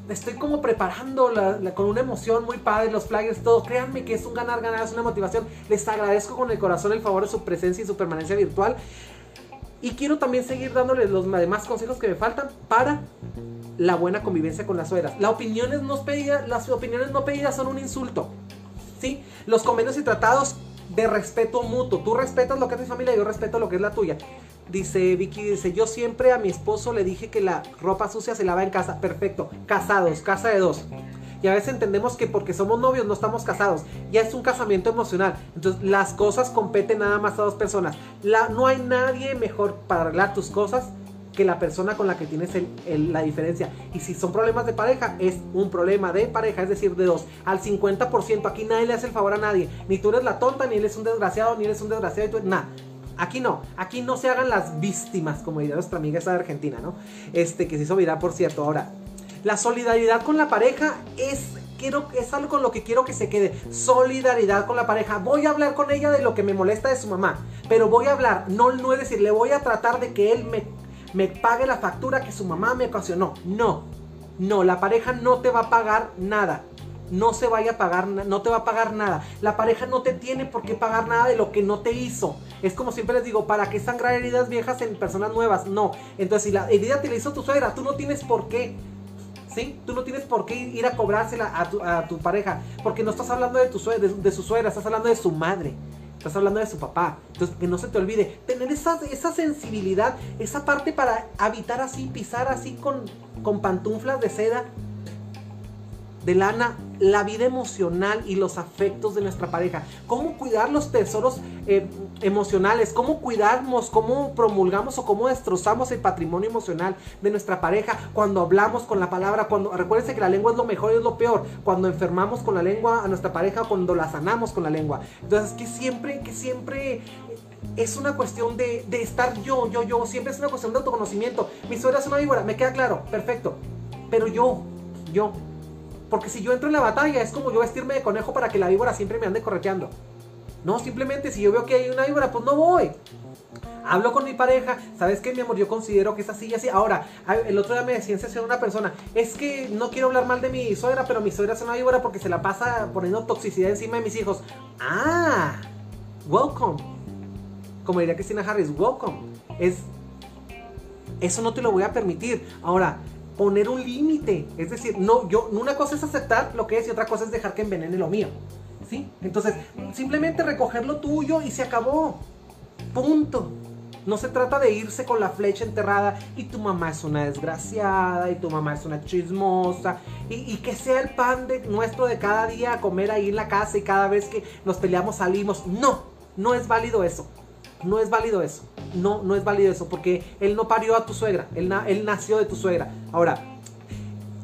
estoy como preparando con una emoción muy padre los flyers, todo. Créanme que es un ganar, ganar, es una motivación. Les agradezco con el corazón el favor de su presencia y su permanencia virtual. Y quiero también seguir dándoles los demás consejos que me faltan para la buena convivencia con las suegras. Las opiniones no pedidas, las opiniones no pedidas son un insulto. ¿Sí? Los convenios y tratados de respeto mutuo. Tú respetas lo que es mi familia, yo respeto lo que es la tuya. Dice Vicky, dice, yo siempre a mi esposo le dije que la ropa sucia se lava en casa. Perfecto. Casados, casa de dos. Y a veces entendemos que porque somos novios no estamos casados. Ya es un casamiento emocional. Entonces las cosas competen nada más a dos personas. La, no hay nadie mejor para arreglar tus cosas que la persona con la que tienes la diferencia. Y si son problemas de pareja, es un problema de pareja, es decir, de dos. Al 50%, aquí nadie le hace el favor a nadie. Ni tú eres la tonta, ni él es un desgraciado, ni él es un desgraciado, nada. Aquí no, aquí no se hagan las víctimas, como diría nuestra amiga esa de Argentina, ¿no? Este, que se hizo viral, por cierto. Ahora, la solidaridad con la pareja es quiero, es algo con lo que quiero que se quede. Solidaridad con la pareja. Voy a hablar con ella de lo que me molesta de su mamá. Pero voy a hablar, no, no es decir, le voy a tratar de que él me, me pague la factura que su mamá me ocasionó. No, no, la pareja no te va a pagar nada no se a pagar, no te va a pagar nada. La pareja no te tiene por qué pagar nada de lo que no te hizo. Es como siempre les digo, ¿para qué sangrar heridas viejas en personas nuevas? No. Entonces, si la herida te la hizo tu suegra, tú no tienes por qué. ¿Sí? Tú no tienes por qué ir a cobrársela a tu, pareja. Porque no estás hablando de, tu suegra, de, su suegra, estás hablando de su madre. Estás hablando de su papá. Entonces, que no se te olvide. Tener esa, esa sensibilidad, esa parte para habitar así, pisar así con, con pantuflas de seda de lana la vida emocional y los afectos de nuestra pareja. Cómo cuidar los tesoros eh, emocionales, cómo cuidamos, cómo promulgamos o cómo destrozamos el patrimonio emocional de nuestra pareja cuando hablamos con la palabra, cuando recuérdense que la lengua es lo mejor y es lo peor, cuando enfermamos con la lengua a nuestra pareja, cuando la sanamos con la lengua. Entonces, que siempre, que siempre es una cuestión de, de estar yo, yo, yo, siempre es una cuestión de autoconocimiento. Mi suegra es una víbora, me queda claro, perfecto. Pero yo, yo, porque si yo entro en la batalla es como yo vestirme de conejo para que la víbora siempre me ande correteando. No, simplemente si yo veo que hay una víbora, pues no voy. Hablo con mi pareja, ¿sabes qué, mi amor? Yo considero que es así y así. Ahora, el otro día me decía en una persona, es que no quiero hablar mal de mi suegra, pero mi suegra es una víbora porque se la pasa poniendo toxicidad encima de mis hijos. Ah, welcome. Como diría Cristina Harris, welcome. Es, eso no te lo voy a permitir. Ahora, poner un límite. Es decir, no, yo, una cosa es aceptar lo que es y otra cosa es dejar que envenene lo mío. ¿Sí? Entonces, simplemente recoger lo tuyo y se acabó. Punto. No se trata de irse con la flecha enterrada y tu mamá es una desgraciada y tu mamá es una chismosa y, que sea el pan de, nuestro de cada día a comer ahí en la casa y cada vez que nos peleamos salimos. No, no es válido eso. No es válido eso. No, no es válido eso porque él no parió a tu suegra. Él, él nació de tu suegra. Ahora,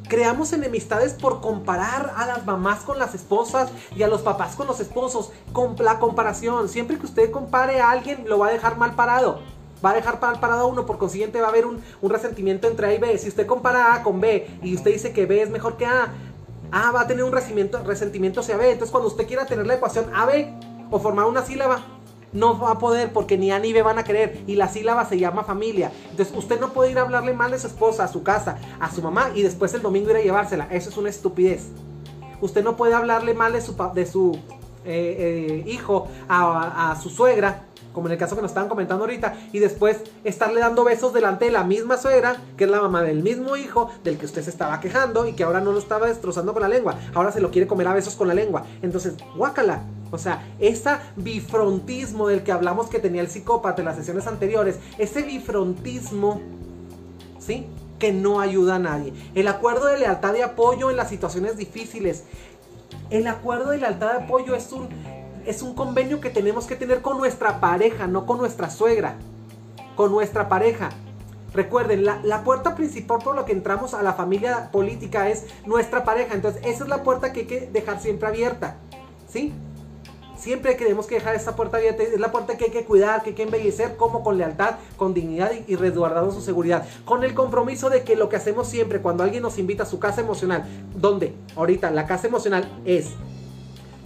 creamos enemistades por comparar a las mamás con las esposas y a los papás con los esposos. Con la comparación. Siempre que usted compare a alguien, lo va a dejar mal parado. Va a dejar mal parado a uno, por consiguiente va a haber un, resentimiento entre A y B. Si usted compara A con B y usted dice que B es mejor que A, A va a tener un resentimiento, resentimiento hacia B. Entonces cuando usted quiera tener la ecuación AB o formar una sílaba, no va a poder porque ni A ni B van a querer y la sílaba se llama familia. Entonces usted no puede ir a hablarle mal de su esposa, a su casa, a su mamá y después el domingo ir a llevársela. Eso es una estupidez. Usted no puede hablarle mal de su, de su eh, eh, hijo a, a su suegra como en el caso que nos estaban comentando ahorita, y después estarle dando besos delante de la misma suegra, que es la mamá del mismo hijo, del que usted se estaba quejando y que ahora no lo estaba destrozando con la lengua, ahora se lo quiere comer a besos con la lengua. Entonces, guácala, o sea, ese bifrontismo del que hablamos que tenía el psicópata en las sesiones anteriores, ese bifrontismo, ¿sí? Que no ayuda a nadie. El acuerdo de lealtad y apoyo en las situaciones difíciles. El acuerdo de lealtad y apoyo es un, es un convenio que tenemos que tener con nuestra pareja, no con nuestra suegra. Con nuestra pareja. Recuerden, la, la, puerta principal por la que entramos a la familia política es nuestra pareja. Entonces, esa es la puerta que hay que dejar siempre abierta. ¿Sí? Siempre tenemos que dejar esa puerta abierta. Es la puerta que hay que cuidar, que hay que embellecer, como con lealtad, con dignidad y, resguardando su seguridad. Con el compromiso de que lo que hacemos siempre cuando alguien nos invita a su casa emocional, donde ahorita la casa emocional es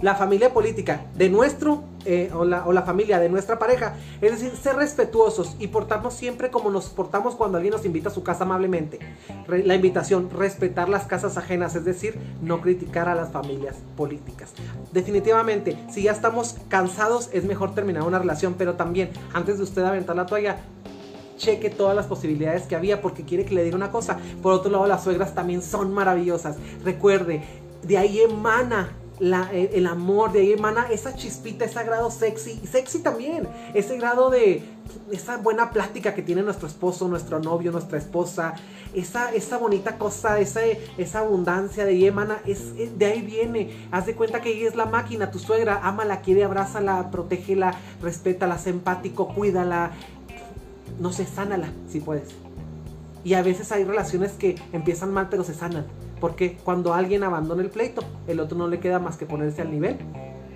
la familia política de nuestro eh, o, la, o, la, familia de nuestra pareja. Es decir, ser respetuosos y portarnos siempre como nos portamos cuando alguien nos invita a su casa amablemente. la invitación, respetar las casas ajenas, es decir, no criticar a las familias políticas. Definitivamente, si ya estamos cansados, es mejor terminar una relación, pero también, antes de usted aventar la toalla, cheque todas las posibilidades que había porque quiere que le diga una cosa. Por otro lado, las suegras también son maravillosas. Recuerde, de ahí emana el amor, de ahí emana esa chispita, ese grado sexy, sexy también, ese grado de esa buena plática que tiene nuestro esposo, nuestro novio, nuestra esposa, esa, esa bonita cosa, esa, esa abundancia de ahí emana, es, de ahí viene, haz de cuenta que ella es la máquina, tu suegra, ámala, quiere, abrázala, protégela, respétala, sé empático, cuídala, no sé, sánala si puedes. Y a veces hay relaciones que empiezan mal pero se sanan porque cuando alguien abandona el pleito, el otro no le queda más que ponerse al nivel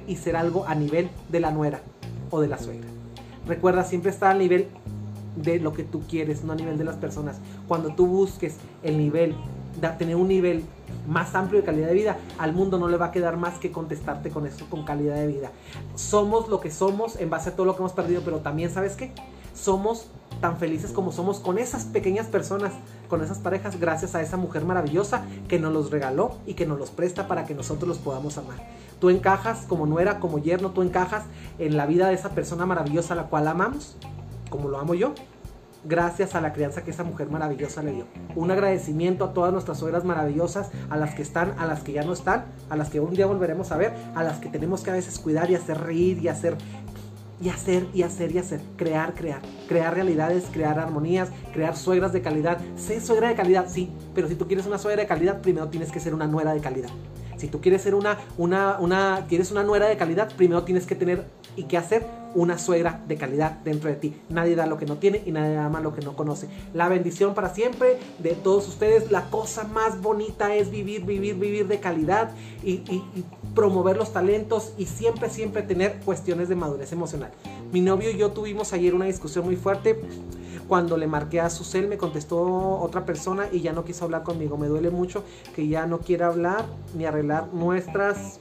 y ser algo a nivel de la nuera o de la suegra. Recuerda siempre estar al nivel de lo que tú quieres, no a nivel de las personas. Cuando tú busques el nivel tener un nivel más amplio de calidad de vida, al mundo no le va a quedar más que contestarte con eso, con calidad de vida. Somos lo que somos en base a todo lo que hemos perdido, pero también, ¿sabes qué? Somos tan felices como somos con esas pequeñas personas, con esas parejas, gracias a esa mujer maravillosa que nos los regaló y que nos los presta para que nosotros los podamos amar. Tú encajas como nuera, como yerno, tú encajas en la vida de esa persona maravillosa a la cual amamos, como lo amo yo, gracias a la crianza que esa mujer maravillosa le dio. Un agradecimiento a todas nuestras suegras maravillosas, a las que están, a las que ya no están, a las que un día volveremos a ver, a las que tenemos que a veces cuidar y hacer reír y hacer y hacer y hacer y hacer, crear, crear, crear realidades, crear armonías, crear suegras de calidad. Sé suegra de calidad, sí, pero si tú quieres una suegra de calidad, primero tienes que ser una nuera de calidad. Si tú quieres ser una, una, una, quieres una nuera de calidad, primero tienes que tener y que hacer una suegra de calidad dentro de ti. Nadie da lo que no tiene y nadie ama lo que no conoce. La bendición para siempre de todos ustedes. La cosa más bonita es vivir, vivir, vivir de calidad y, promover los talentos y siempre, siempre tener cuestiones de madurez emocional. Mi novio y yo tuvimos ayer una discusión muy fuerte. Cuando le marqué a su cel me contestó otra persona y ya no quiso hablar conmigo. Me duele mucho que ya no quiera hablar ni arreglar nuestras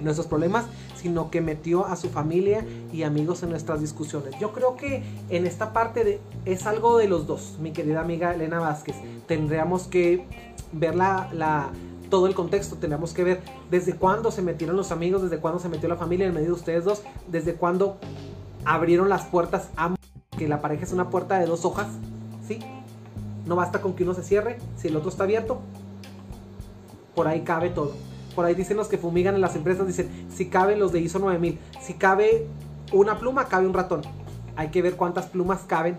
nuestros problemas, sino que metió a su familia y amigos en nuestras discusiones. Yo creo que en esta parte de, es algo de los dos, mi querida amiga Elena Vázquez. Tendríamos que ver la, todo el contexto, tendríamos que ver desde cuándo se metieron los amigos, desde cuándo se metió la familia en medio de ustedes dos, desde cuándo abrieron las puertas ambos, que la pareja es una puerta de dos hojas, ¿sí? No basta con que uno se cierre, si el otro está abierto, por ahí cabe todo por ahí dicen los que fumigan en las empresas, dicen, si caben los de ISO 9000, si cabe una pluma, cabe un ratón. Hay que ver cuántas plumas caben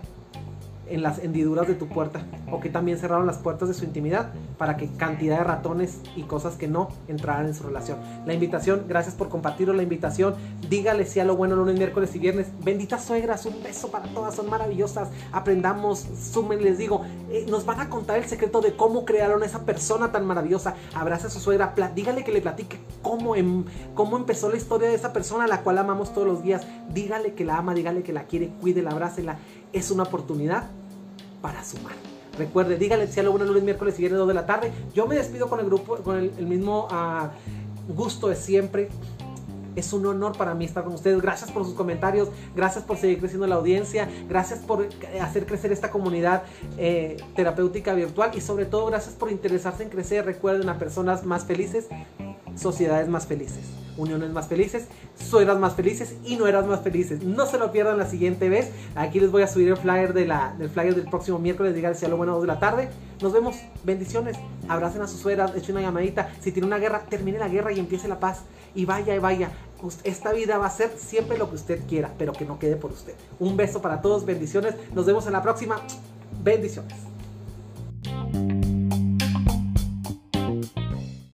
en las hendiduras de tu puerta o que también cerraron las puertas de su intimidad para que cantidad de ratones y cosas que no entraran en su relación. La invitación, gracias por compartirlo, la invitación, dígale si a lo bueno lunes, miércoles y viernes. Benditas suegras, un beso para todas, son maravillosas. Aprendamos, sumen, les digo, eh, nos van a contar el secreto de cómo crearon esa persona tan maravillosa. Abraza a su suegra, dígale que le platique cómo, em, cómo empezó la historia de esa persona a la cual amamos todos los días. Dígale que la ama, dígale que la quiere, cuídela, abrácela. Es una oportunidad para sumar. Recuerde, dígale si a bueno lunes, miércoles y viernes 2 de la tarde. Yo me despido con el grupo, con el, mismo ah, gusto de siempre. Es un honor para mí estar con ustedes. Gracias por sus comentarios, gracias por seguir creciendo la audiencia, gracias por hacer crecer esta comunidad eh, terapéutica virtual y sobre todo gracias por interesarse en crecer. Recuerden a personas más felices, sociedades más felices uniones más felices, sueras más felices y no eras más felices. No se lo pierdan la siguiente vez. Aquí les voy a subir el flyer del flyer del próximo miércoles. Díganle si a lo bueno 2 de la tarde. Nos vemos. Bendiciones. Abracen a su suegra, echen una llamadita. Si tiene una guerra, termine la guerra y empiece la paz. Y vaya y vaya. Esta vida va a ser siempre lo que usted quiera, pero que no quede por usted. Un beso para todos, bendiciones. Nos vemos en la próxima. Bendiciones.